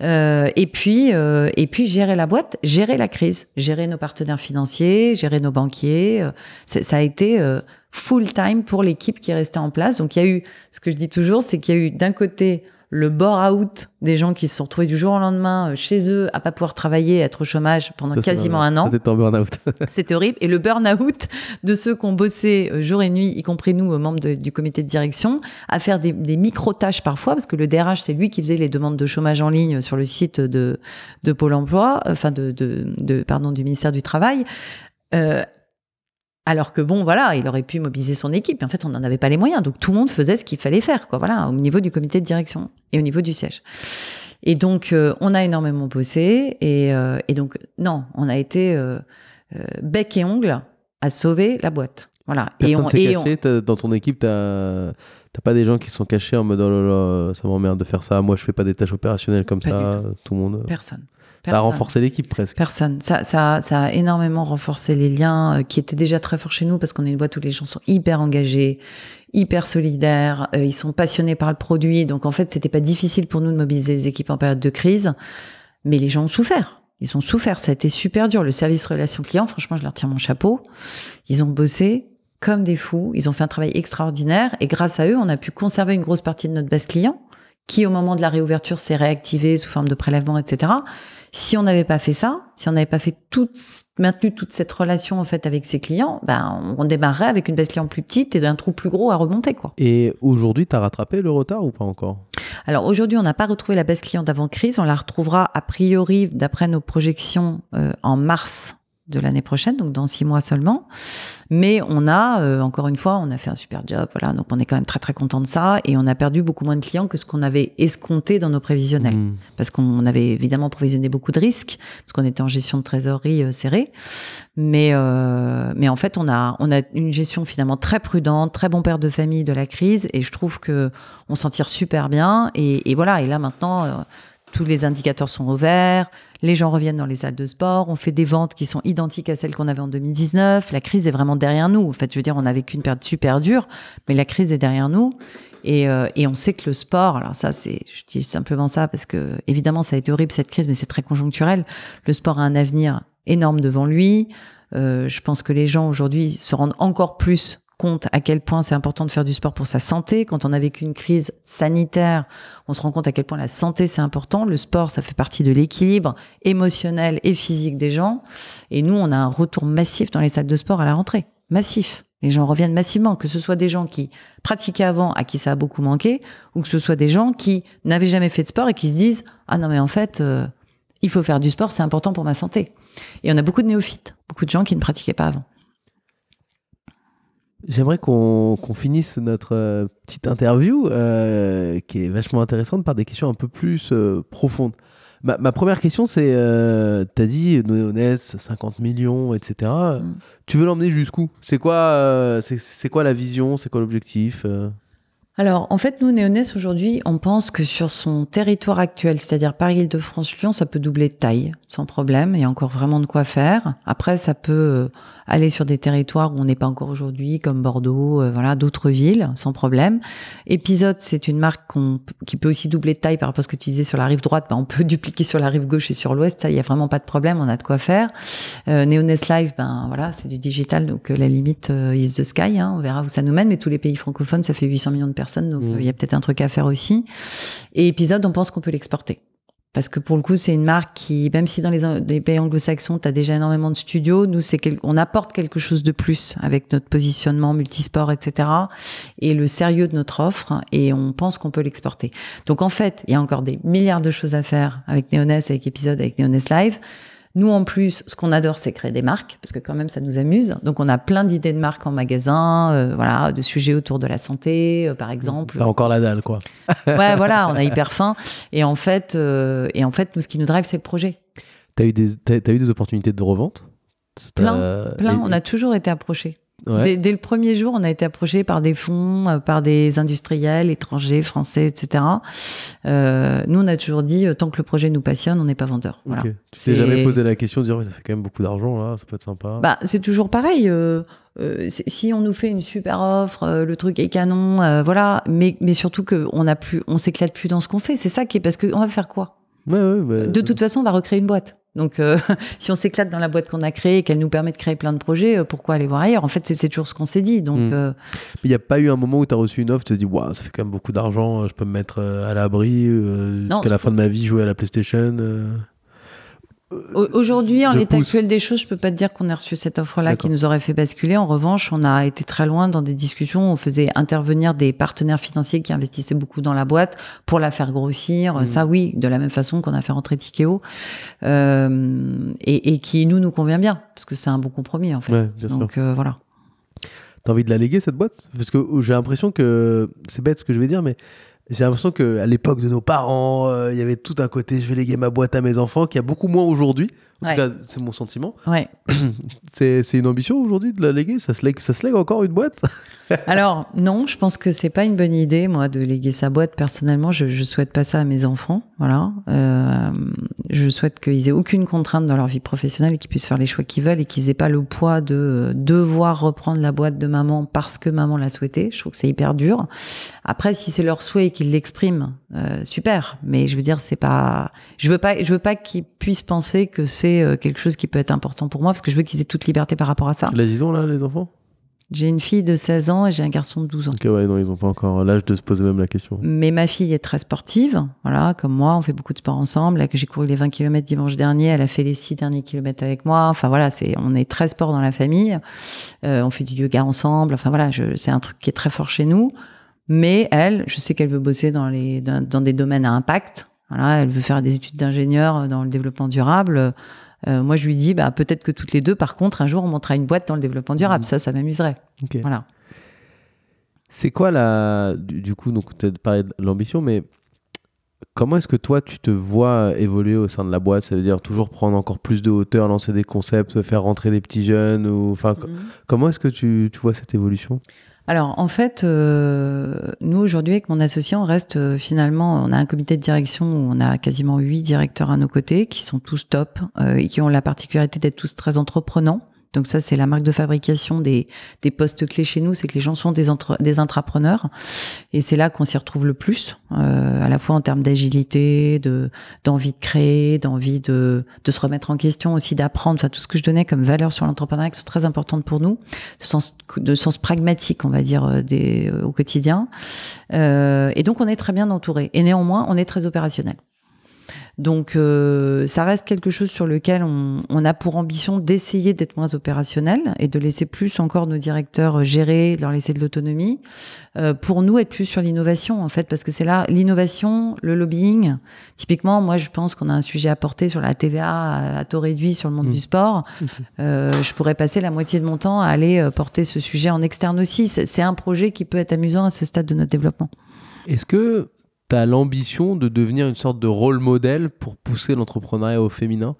Et puis, et puis gérer la boîte, gérer la crise, gérer nos partenaires financiers, gérer nos banquiers. ça a été euh, full time pour l'équipe qui est restée en place. Donc il y a eu, ce que je dis toujours, c'est qu'il y a eu d'un côté le bore out des gens qui se sont retrouvés du jour au lendemain euh, chez eux à pas pouvoir travailler, être au chômage pendant Ça, c'est quasiment un an. En burn-out. C'était horrible. Et le burn-out de ceux qui ont bossé euh, jour et nuit, y compris nous, membres de- du comité de direction, à faire des, des micro-tâches parfois, parce que le DRH, c'est lui qui faisait les demandes de chômage en ligne sur le site de, de Pôle emploi, euh, enfin de, de, de- pardon, du ministère du Travail. Euh, alors que bon, voilà, il aurait pu mobiliser son équipe. Et en fait, on n'en avait pas les moyens. Donc tout le monde faisait ce qu'il fallait faire, quoi. Voilà, au niveau du comité de direction et au niveau du siège. Et donc, euh, on a énormément bossé. Et, euh, et donc, non, on a été euh, bec et ongle à sauver la boîte. Voilà. et Personne on, et on- caché. T'as- Dans ton équipe, t'as t'as pas des gens qui sont cachés en mode oh là là, ça m'emmerde de faire ça. Moi, je fais pas des tâches opérationnelles comme Pas ça. Tout le monde. personne. Ça a Personne. renforcé l'équipe presque. Personne. Ça, ça, ça a énormément renforcé les liens euh, qui étaient déjà très forts chez nous parce qu'on est une boîte où les gens sont hyper engagés, hyper solidaires, euh, ils sont passionnés par le produit. Donc en fait, c'était pas difficile pour nous de mobiliser les équipes en période de crise, mais les gens ont souffert. Ils ont souffert. Ça a été super dur. Le service relation client, franchement, je leur tire mon chapeau. Ils ont bossé comme des fous. Ils ont fait un travail extraordinaire et grâce à eux, on a pu conserver une grosse partie de notre base client qui, au moment de la réouverture, s'est réactivée sous forme de prélèvement, etc. Si on n'avait pas fait ça, si on n'avait pas fait toute, maintenu toute cette relation en fait avec ses clients, ben on démarrerait avec une base client plus petite et d'un trou plus gros à remonter quoi. Et aujourd'hui, t'as rattrapé le retard ou pas encore? Alors aujourd'hui, on n'a pas retrouvé la base client d'avant crise, on la retrouvera a priori d'après nos projections euh, en mars de l'année prochaine, donc dans six mois seulement. Mais on a, euh, encore une fois, on a fait un super job, voilà, donc on est quand même très très content de ça, et on a perdu beaucoup moins de clients que ce qu'on avait escompté dans nos prévisionnels Hmm. parce qu'on avait évidemment provisionné beaucoup de risques, parce qu'on était en gestion de trésorerie euh, serrée. Mais, euh, mais en fait, on a, on a une gestion finalement très prudente, très bon père de famille de la crise, et je trouve que on s'en tire super bien. Et, et voilà, et là maintenant, euh, tous les indicateurs sont au vert, les gens reviennent dans les salles de sport, on fait des ventes qui sont identiques à celles qu'on avait en 2019. La crise est vraiment derrière nous. En fait, je veux dire, on a vécu une période super dure, mais la crise est derrière nous. Et, euh, et on sait que le sport, alors ça, c'est, je dis simplement ça parce que évidemment, ça a été horrible cette crise, mais c'est très conjoncturel. Le sport a un avenir énorme devant lui. Euh, je pense que les gens aujourd'hui se rendent encore plus compte à quel point c'est important de faire du sport pour sa santé. Quand on a vécu une crise sanitaire, on se rend compte à quel point la santé c'est important. Le sport, ça fait partie de l'équilibre émotionnel et physique des gens. Et nous, on a un retour massif dans les salles de sport à la rentrée. Massif. Les gens reviennent massivement, que ce soit des gens qui pratiquaient avant, à qui ça a beaucoup manqué, ou que ce soit des gens qui n'avaient jamais fait de sport et qui se disent Ah non, mais en fait, euh, il faut faire du sport, c'est important pour ma santé. Et on a beaucoup de néophytes, beaucoup de gens qui ne pratiquaient pas avant. J'aimerais qu'on finisse notre euh, petite interview, euh, qui est vachement intéressante, par des questions un peu plus euh, profondes. Ma, ma première question, c'est, euh, t'as dit Noéonès, 50 millions, etc. Mm. Tu veux l'emmener jusqu'où? C'est quoi, c'est quoi la vision? C'est quoi l'objectif alors, en fait, nous, Néonès, aujourd'hui, on pense que sur son territoire actuel, c'est-à-dire Paris-Île-de-France-Lyon, ça peut doubler de taille, sans problème. Il y a encore vraiment de quoi faire. Après, ça peut aller sur des territoires où on n'est pas encore aujourd'hui, comme Bordeaux, euh, voilà, d'autres villes, sans problème. Épisode, c'est une marque qui peut aussi doubler de taille par rapport à ce que tu disais sur la rive droite. Ben, on peut dupliquer sur la rive gauche et sur l'ouest. Ça, il y a vraiment pas de problème. On a de quoi faire. Euh, Néonès Live, ben voilà, c'est du digital, donc la limite is the sky. Hein, on verra où ça nous mène. Mais tous les pays francophones, ça fait 800 millions de personnes donc Mm. euh, il y a peut-être un truc à faire aussi. Et épisode, on pense qu'on peut l'exporter. Parce que pour le coup, c'est une marque qui, même si dans les, pays anglo-saxons, tu as déjà énormément de studios, nous, c'est on apporte quelque chose de plus avec notre positionnement multisport, etc. Et le sérieux de notre offre, et on pense qu'on peut l'exporter. Donc en fait, il y a encore des milliards de choses à faire avec Neoness, avec épisode, avec Neoness Live. Nous, en plus, ce qu'on adore, c'est créer des marques, parce que quand même, ça nous amuse. Donc, on a plein d'idées de marques en magasin, euh, voilà, de sujets autour de la santé, euh, par exemple. Pas encore la dalle, quoi. Ouais, voilà, on a hyper faim. Et en fait, euh, et en fait, nous, ce qui nous drive, c'est le projet. T'as eu, des, t'as, t'as eu des opportunités de revente? Plein, Plein. et- On a toujours été approchés. Ouais. Dès, dès le premier jour, on a été approchés par des fonds, euh, par des industriels, étrangers, français, etc. Euh, nous, on a toujours dit, euh, tant que le projet nous passionne, on n'est pas vendeur. Voilà. Ok. Tu t'es jamais posé la question de dire ça fait quand même beaucoup d'argent là, ça peut être sympa. Bah, c'est toujours pareil. euh, euh, si on nous fait une super offre, le truc est canon, voilà. Mais, mais surtout que on a plus, on s'éclate plus dans ce qu'on fait. C'est ça qui est parce que on va faire quoi? Ouais, ouais, bah, De toute façon, on va recréer une boîte. Donc, euh, si on s'éclate dans la boîte qu'on a créée et qu'elle nous permet de créer plein de projets, euh, pourquoi aller voir ailleurs? En fait, c'est- toujours ce qu'on s'est dit. Donc, Mm. euh, Il n'y a pas eu un moment où tu as reçu une offre, tu te dis, Waouh, ça fait quand même beaucoup d'argent, je peux me mettre à l'abri, jusqu'à la fin de ma vie, jouer à la PlayStation. Au- Aujourd'hui, en l'état actuel des choses, je peux pas te dire qu'on a reçu cette offre-là qui nous aurait fait basculer. En revanche, on a été très loin dans des discussions. où On faisait intervenir des partenaires financiers qui investissaient beaucoup dans la boîte pour la faire grossir. Mhm. Ça, oui, de la même façon qu'on a fait rentrer Tikeo. Euh, et, et qui, nous, nous convient bien. Parce que c'est un bon compromis, en fait. Ouais. Donc, euh, voilà. T'as envie de la léguer cette boîte? Parce que j'ai l'impression que c'est bête ce que je vais dire, mais j'ai l'impression qu'à l'époque de nos parents, euh, il y avait tout un côté je vais léguer ma boîte à mes enfants, qu'il y a beaucoup moins aujourd'hui. En Ouais. tout cas, c'est mon sentiment. Ouais. C'est une ambition aujourd'hui de la léguer? Ça se, lègue, ça se lègue encore une boîte? Alors non, je pense que c'est pas une bonne idée, moi, de léguer sa boîte. Personnellement, je, je souhaite pas ça à mes enfants. Voilà, Euh, je souhaite qu'ils aient aucune contrainte dans leur vie professionnelle et qu'ils puissent faire les choix qu'ils veulent et qu'ils aient pas le poids de euh, devoir reprendre la boîte de maman parce que maman l'a souhaité. Je trouve que c'est hyper dur. Après, si c'est leur souhait et qu'ils l'expriment, euh, super. Mais je veux dire, c'est pas. Je veux pas. Je veux pas qu'ils puissent penser que c'est euh, quelque chose qui peut être important pour moi parce que je veux qu'ils aient toute liberté par rapport à ça. Là, ils ont là, les enfants? J'ai une fille de 16 ans et j'ai un garçon de 12 ans. Ok, ouais, non, ils ont pas encore l'âge de se poser même la question. Mais ma fille est très sportive, voilà, comme moi, on fait beaucoup de sport ensemble. Là, que j'ai couru les 20 km dimanche dernier, elle a fait les 6 derniers kilomètres avec moi. Enfin voilà, c'est, on est très sport dans la famille. Euh, on fait du yoga ensemble. Enfin voilà, c'est un truc qui est très fort chez nous. Mais elle, je sais qu'elle veut bosser dans les, dans, dans des domaines à impact. Voilà, elle veut faire des études d'ingénieur dans le développement durable. Euh, moi, je lui dis, bah, peut-être que toutes les deux, par contre, un jour, on montera une boîte dans le développement durable. Mhm. Ça, ça m'amuserait. Voilà. C'est quoi la. Du, coup, donc, tu as parlé de l'ambition, mais comment est-ce que toi, tu te vois évoluer au sein de la boîte? Ça veut dire toujours prendre encore plus de hauteur, lancer des concepts, faire rentrer des petits jeunes ou... enfin, Mhm. Comment est-ce que tu, tu vois cette évolution? Alors, en fait, euh, nous, aujourd'hui, avec mon associé, on reste euh, finalement, on a un comité de direction où on a quasiment huit directeurs à nos côtés qui sont tous top euh, et qui ont la particularité d'être tous très entreprenants. Donc ça, c'est la marque de fabrication des, des postes clés chez nous, c'est que les gens sont des, entre, des intrapreneurs. Et c'est là qu'on s'y retrouve le plus, euh, à la fois en termes d'agilité, de d'envie de créer, d'envie de, de se remettre en question, aussi d'apprendre. Enfin, tout ce que je donnais comme valeur sur l'entrepreneuriat qui sont très importantes pour nous, de sens, de sens pragmatique, on va dire, euh, des, euh, au quotidien. Euh, et donc, on est très bien entouré. Et néanmoins, on est très opérationnel. Donc, euh, ça reste quelque chose sur lequel on, on a pour ambition d'essayer d'être moins opérationnel et de laisser plus encore nos directeurs gérer, de leur laisser de l'autonomie. Euh, pour nous, être plus sur l'innovation, en fait, parce que c'est là l'innovation, le lobbying. Typiquement, moi, je pense qu'on a un sujet à porter sur la TVA à, taux réduit sur le monde Mm. du sport. Ok. Euh, je pourrais passer la moitié de mon temps à aller euh, porter ce sujet en externe aussi. C'est un projet qui peut être amusant à ce stade de notre développement. Est-ce que tu as l'ambition de devenir une sorte de rôle modèle pour pousser l'entrepreneuriat au féminin?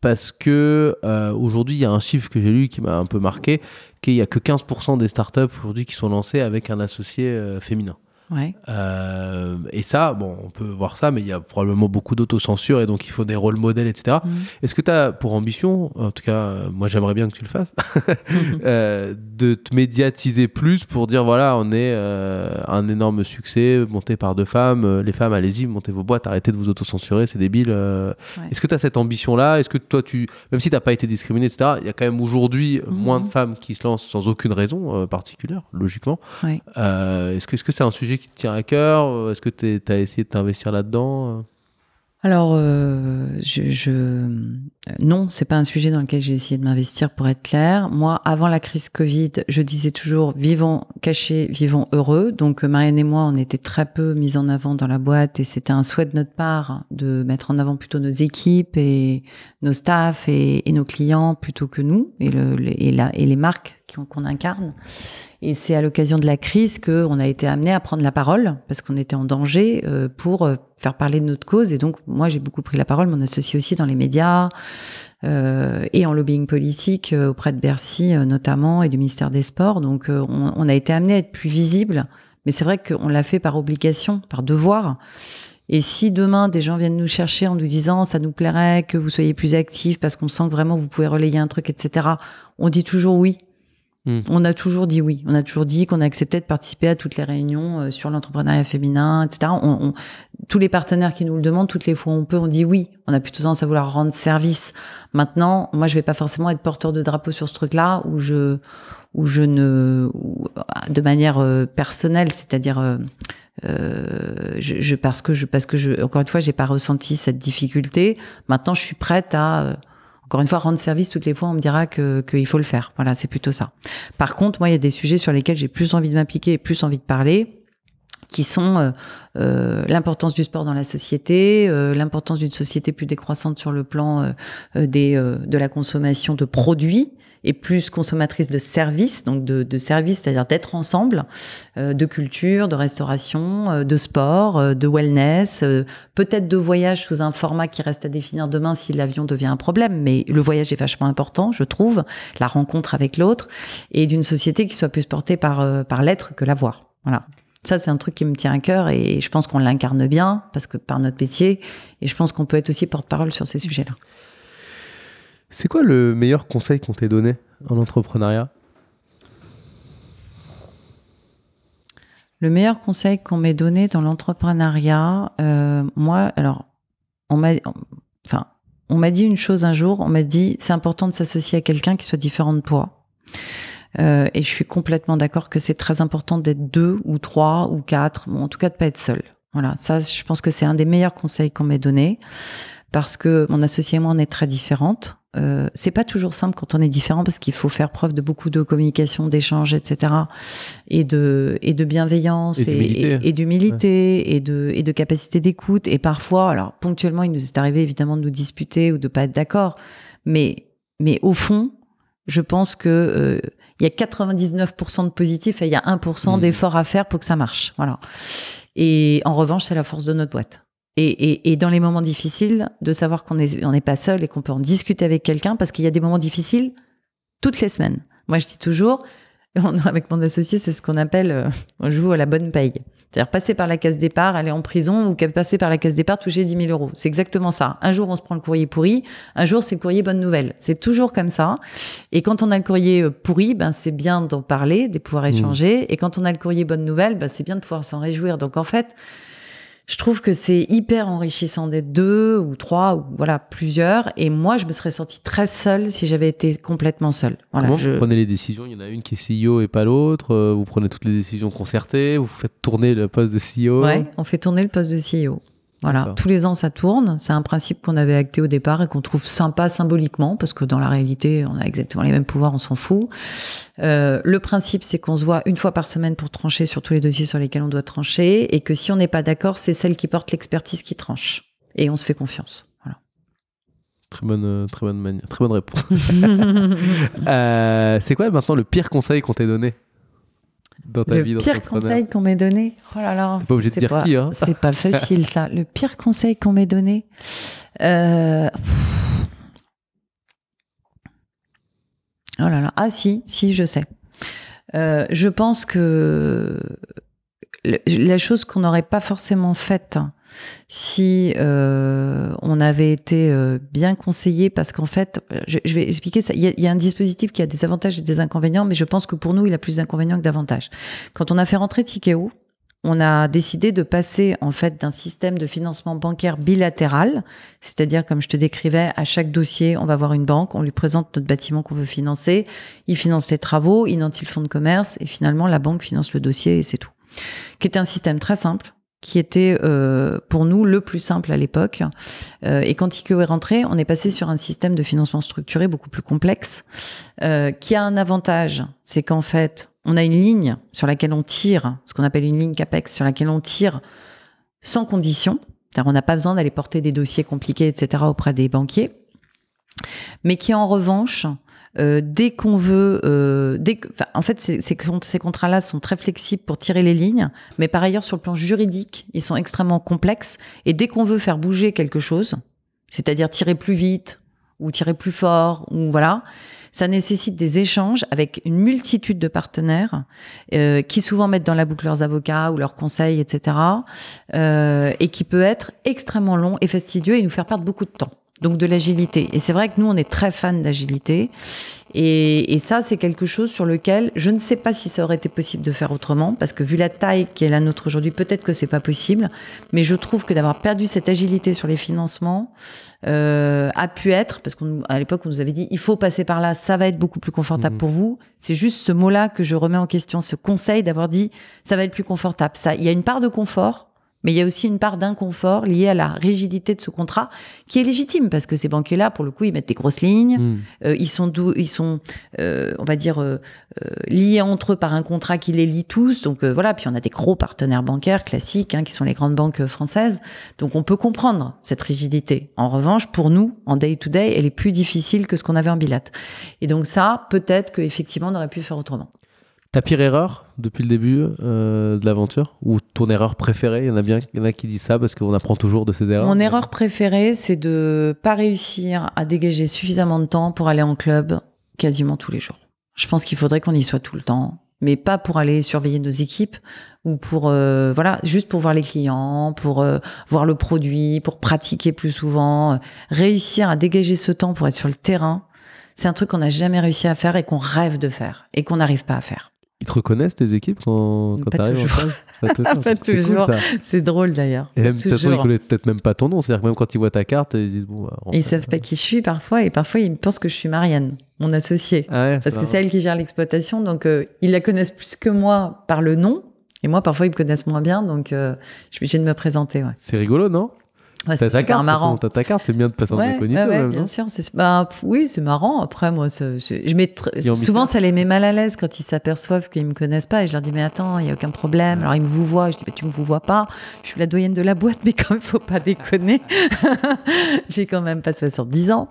Parce que euh, aujourd'hui, il y a un chiffre que j'ai lu qui m'a un peu marqué, qu'il n'y a que 15% des startups aujourd'hui qui sont lancées avec un associé euh, féminin. Ouais. Euh, et ça, bon, on peut voir ça, mais il y a probablement beaucoup d'autocensure et donc il faut des rôles modèles, etc. Mhm. Est-ce que tu as pour ambition, en tout cas, euh, moi j'aimerais bien que tu le fasses, euh, de te médiatiser plus pour dire voilà, on est euh, un énorme succès monté par deux femmes, les femmes, allez-y, montez vos boîtes, arrêtez de vous autocensurer, c'est débile. Ouais. Est-ce que tu as cette ambition-là? Est-ce que toi, tu, même si tu n'as pas été discriminé, etc., il y a quand même aujourd'hui Mhm. moins de femmes qui se lancent sans aucune raison particulière, logiquement. Ouais. Est-ce que est-ce que c'est un sujet qui te tient à cœur Est-ce que tu as essayé de t'investir là-dedans Alors, euh, je, je... euh, non, c'est pas un sujet dans lequel j'ai essayé de m'investir pour être clair. Moi, avant la crise Covid, je disais toujours vivons cachés, vivons heureux. Donc, euh, Marianne et moi, on était très peu mis en avant dans la boîte et c'était un souhait de notre part de mettre en avant plutôt nos équipes et nos staffs et, nos clients plutôt que nous et, les marques qu'on incarne. Et c'est à l'occasion de la crise qu'on a été amené à prendre la parole parce qu'on était en danger euh, pour euh, faire parler de notre cause. Et donc, moi, j'ai beaucoup pris la parole, mon associé aussi dans les médias euh, et en lobbying politique euh, auprès de Bercy notamment et du ministère des Sports. Donc, on, on a été amené à être plus visible. Mais c'est vrai qu'on l'a fait par obligation, par devoir. Et si demain des gens viennent nous chercher en nous disant ça nous plairait que vous soyez plus actifs parce qu'on sent que vraiment vous pouvez relayer un truc, etc. On dit toujours oui. Hmm. On a toujours dit oui. On a toujours dit qu'on acceptait de participer à toutes les réunions euh, sur l'entrepreneuriat féminin, etc. On, on- tous les partenaires qui nous le demandent, toutes les fois où on peut, on dit oui. On a plutôt tendance à vouloir rendre service. Maintenant, moi, je vais pas forcément être porteur de drapeau sur ce truc-là où je, où je ne, de manière euh, personnelle, c'est-à-dire euh, euh, je, je- parce que je parce que je encore une fois j'ai pas ressenti cette difficulté. Maintenant je suis prête à euh, encore une fois rendre service toutes les fois on me dira que qu'il faut le faire. Voilà c'est plutôt ça. Par contre moi il y a des sujets sur lesquels j'ai plus envie de m'impliquer et plus envie de parler qui sont euh, euh, l'importance du sport dans la société, euh, l'importance d'une société plus décroissante sur le plan des, de la consommation de produits et plus consommatrice de services, donc de, de services, c'est-à-dire d'être ensemble, euh, de culture, de restauration, euh, de sport, euh, de wellness, euh, peut-être de voyage sous un format qui reste à définir demain si l'avion devient un problème, mais le voyage est vachement important, je trouve, la rencontre avec l'autre, et d'une société qui soit plus portée par, euh, par l'être que l'avoir. Voilà. Ça, c'est un truc qui me tient à cœur et je pense qu'on l'incarne bien parce que par notre métier et je pense qu'on peut être aussi porte-parole sur ces sujets-là. C'est quoi le meilleur conseil qu'on t'ait donné en entrepreneuriat? Le meilleur conseil qu'on m'ait donné dans l'entrepreneuriat, euh, moi, alors, on m'a, enfin, on m'a dit une chose un jour. On m'a dit, c'est important de s'associer à quelqu'un qui soit différent de toi. Euh, et je suis complètement d'accord que c'est très important d'être deux ou trois ou quatre, ou en tout cas de pas être seul. Voilà, ça, je pense que c'est un des meilleurs conseils qu'on m'ait donné parce que mon associé et moi, on est très différentes. Euh, c'est pas toujours simple quand on est différent parce qu'il faut faire preuve de beaucoup de communication, d'échange, etc. et de et de bienveillance Et d'humilité. et, et d'humilité et de et de capacité d'écoute. Et parfois, alors ponctuellement, il nous est arrivé évidemment de nous disputer ou de pas être d'accord, mais mais au fond, je pense que euh, il y a 99% de positif et il y a 1% Mhm. d'effort à faire pour que ça marche. Voilà. Et en revanche, c'est la force de notre boîte. Et, et, et dans les moments difficiles, de savoir qu'on n'est on n'est pas seul et qu'on peut en discuter avec quelqu'un, parce qu'il y a des moments difficiles toutes les semaines. Moi, je dis toujours, on- avec mon associé, c'est ce qu'on appelle, euh, on joue à la bonne paye. C'est-à-dire passer par la case départ, aller en prison, ou passer par la case départ, toucher 10 000 euros. C'est exactement ça. Un jour, on se prend le courrier pourri, un jour, c'est le courrier bonne nouvelle. C'est toujours comme ça. Et quand on a le courrier euh, pourri, ben, c'est bien d'en parler, de pouvoir échanger. Et quand on a le courrier bonne nouvelle, ben, c'est bien de pouvoir s'en réjouir. Donc, en fait, je trouve que c'est hyper enrichissant d'être deux ou trois ou voilà plusieurs. Et moi, je me serais sentie très seule si j'avais été complètement seule. Voilà, Comment je- vous prenez les décisions? Il y en a une qui est CEO et pas l'autre. euh, vous prenez toutes les décisions concertées. Vous faites tourner le poste de CEO. Ouais, on fait tourner le poste de CEO. Voilà, tous les ans ça tourne. C'est un principe qu'on avait acté au départ et qu'on trouve sympa symboliquement parce que dans la réalité, on a exactement les mêmes pouvoirs, on s'en fout. Euh, le principe, c'est qu'on se voit une fois par semaine pour trancher sur tous les dossiers sur lesquels on doit trancher et que si on n'est pas d'accord, c'est celle qui porte l'expertise qui tranche et on se fait confiance. Voilà. Très bonne, euh, très bonne manière, très bonne réponse. Euh, c'est quoi maintenant le pire conseil qu'on t'ait donné? Dans ta le vie pire conseil qu'on m'ait donné. Oh là là. T'es pas obligé de c'est dire pas- qui, hein. C'est pas facile ça. Le pire conseil qu'on m'ait donné. Euh. Oh là là. Ah si, si, je sais. Euh, je pense que la chose qu'on n'aurait pas forcément faite si euh, on avait été euh, bien conseillé, parce qu'en fait, je, vais expliquer ça. Il y, a, un dispositif qui a des avantages et des inconvénients, mais je pense que pour nous, il a plus d'inconvénients que d'avantages. Quand on a fait rentrer Tikeo, on a décidé de passer en fait d'un système de financement bancaire bilatéral, c'est-à-dire comme je te décrivais, à chaque dossier, on va voir une banque, on lui présente notre bâtiment qu'on veut financer, il finance les travaux, il nantit le fonds de commerce et finalement la banque finance le dossier et c'est tout. Qui était un système très simple, qui était euh, pour nous le plus simple à l'époque. Euh, et quand IKEA est rentré, on est passé sur un système de financement structuré beaucoup plus complexe, euh, qui a un avantage, c'est qu'en fait, on a une ligne sur laquelle on tire, ce qu'on appelle une ligne CAPEX, sur laquelle on tire sans condition. On n'a pas besoin d'aller porter des dossiers compliqués, etc., auprès des banquiers. Mais qui, en revanche, euh, dès qu'on veut, euh, dès que, en fait, ces, ces, ces contrats-là sont très flexibles pour tirer les lignes, mais par ailleurs, sur le plan juridique, ils sont extrêmement complexes. Et dès qu'on veut faire bouger quelque chose, c'est-à-dire tirer plus vite ou tirer plus fort, ou voilà, ça nécessite des échanges avec une multitude de partenaires euh, qui souvent mettent dans la boucle leurs avocats ou leurs conseils, etc. Euh, et qui peut être extrêmement long et fastidieux et nous faire perdre beaucoup de temps donc de l'agilité. Et c'est vrai que nous, on est très fans d'agilité. Et, et, ça, c'est quelque chose sur lequel je ne sais pas si ça aurait été possible de faire autrement, parce que vu la taille qui est la nôtre aujourd'hui, peut-être que c'est pas possible. Mais je trouve que d'avoir perdu cette agilité sur les financements euh, a pu être, parce qu'à l'époque, on nous avait dit, il faut passer par là, ça va être beaucoup plus confortable mmh. pour vous. C'est juste ce mot-là que je remets en question, ce conseil d'avoir dit, ça va être plus confortable. Ça, il y a une part de confort mais il y a aussi une part d'inconfort liée à la rigidité de ce contrat qui est légitime parce que ces banquiers-là, pour le coup, ils mettent des grosses lignes. Hmm. Euh, ils sont, ils sont, euh, on va dire, euh, liés entre eux par un contrat qui les lie tous. Donc voilà. Puis on a des gros partenaires bancaires classiques hein, qui sont les grandes banques françaises. Donc on peut comprendre cette rigidité. En revanche, pour nous, en day to day, elle est plus difficile que ce qu'on avait en bilat. Et donc ça, peut-être qu'effectivement, on aurait pu faire autrement. Ta pire erreur depuis le début euh, de l'aventure? Ou ton erreur préférée? Il y en a bien il y en a qui disent ça parce qu'on apprend toujours de ces erreurs. Mon erreur préférée, c'est de pas réussir à dégager suffisamment de temps pour aller en club quasiment tous les jours. Je pense qu'il faudrait qu'on y soit tout le temps, mais pas pour aller surveiller nos équipes ou pour euh, voilà juste pour voir les clients, pour euh, voir le produit, pour pratiquer plus souvent, réussir à dégager ce temps pour être sur le terrain. C'est un truc qu'on n'a jamais réussi à faire et qu'on rêve de faire et qu'on n'arrive pas à faire. Ils te reconnaissent tes équipes quand, quand tu arrives Pas toujours. C'est drôle d'ailleurs. Et même, de toute façon, ils connaissent peut-être même pas ton nom. C'est-à-dire que même quand ils voient ta carte, ils disent bon. Bah, ils savent pas qui je suis parfois et parfois ils pensent que je suis Marianne, mon associée. Ah parce que c'est elle qui gère l'exploitation. Donc euh, ils la connaissent plus que moi par le nom. Et moi, parfois, ils me connaissent moins bien. Donc euh, je suis obligée de me présenter. Ouais. C'est rigolo, non? Ouais, c'est ta carte, marrant. T'as ta carte, c'est bien de passer en ouais, incognito. Ouais, bien sûr. Bah, oui, c'est marrant. Après, moi, je mets souvent ça les met mal à l'aise quand ils s'aperçoivent qu'ils me connaissent pas et je leur dis mais attends, il y a aucun problème. Alors ils me vous voient, je dis mais tu me vous vois pas. Je suis la doyenne de la boîte, mais quand même faut pas déconner. J'ai quand même pas 70 ans.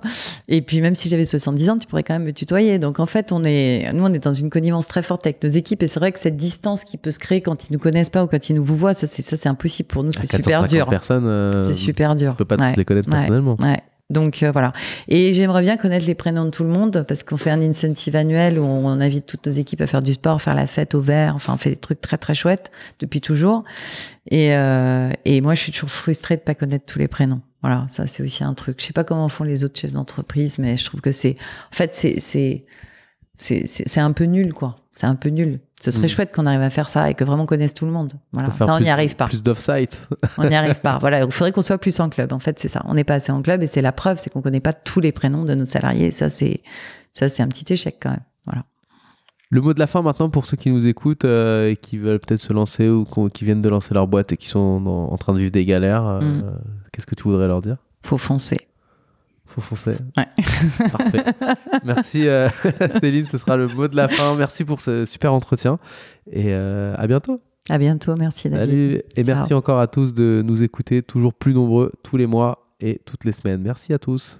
Et puis même si j'avais 70 ans, tu pourrais quand même me tutoyer. Donc en fait, on est, nous, on est dans une connivence très forte avec nos équipes et c'est vrai que cette distance qui peut se créer quand ils nous connaissent pas ou quand ils nous vous voient, ça c'est ça c'est impossible pour nous. C'est super dur. Personnes, euh, C'est super super dur. On peut pas tous les connaître personnellement. Ouais. Donc euh, voilà. Et j'aimerais bien connaître les prénoms de tout le monde parce qu'on fait un incentive annuel où on, invite toutes nos équipes à faire du sport, faire la fête au vert. Enfin, on fait des trucs très très chouettes depuis toujours. Et, euh, et moi, je suis toujours frustrée de pas connaître tous les prénoms. Voilà, ça c'est aussi un truc. Je sais pas comment font les autres chefs d'entreprise, mais je trouve que c'est, en fait, c'est c'est c'est un peu nul quoi. C'est un peu nul. Ce serait hmm. chouette qu'on arrive à faire ça et que vraiment on connaisse tout le monde. Voilà, ça on n'y arrive pas. Plus d'off-site. on n'y arrive pas. Voilà, il faudrait qu'on soit plus en club. En fait, c'est ça. On n'est pas assez en club et c'est la preuve, c'est qu'on connaît pas tous les prénoms de nos salariés. ça, c'est ça, c'est un petit échec quand même. Voilà. Le mot de la fin maintenant pour ceux qui nous écoutent euh, et qui veulent peut-être se lancer ou qui viennent de lancer leur boîte et qui sont en train de vivre des galères, euh, hmm. qu'est-ce que tu voudrais leur dire? Faut foncer. Faut foncer. Ouais. Parfait. Merci euh, Céline, ce sera le mot de la fin. Merci pour ce super entretien et euh, à bientôt. À bientôt, merci David. Salut et merci encore à tous de nous écouter, toujours plus nombreux tous les mois et toutes les semaines. Merci à tous.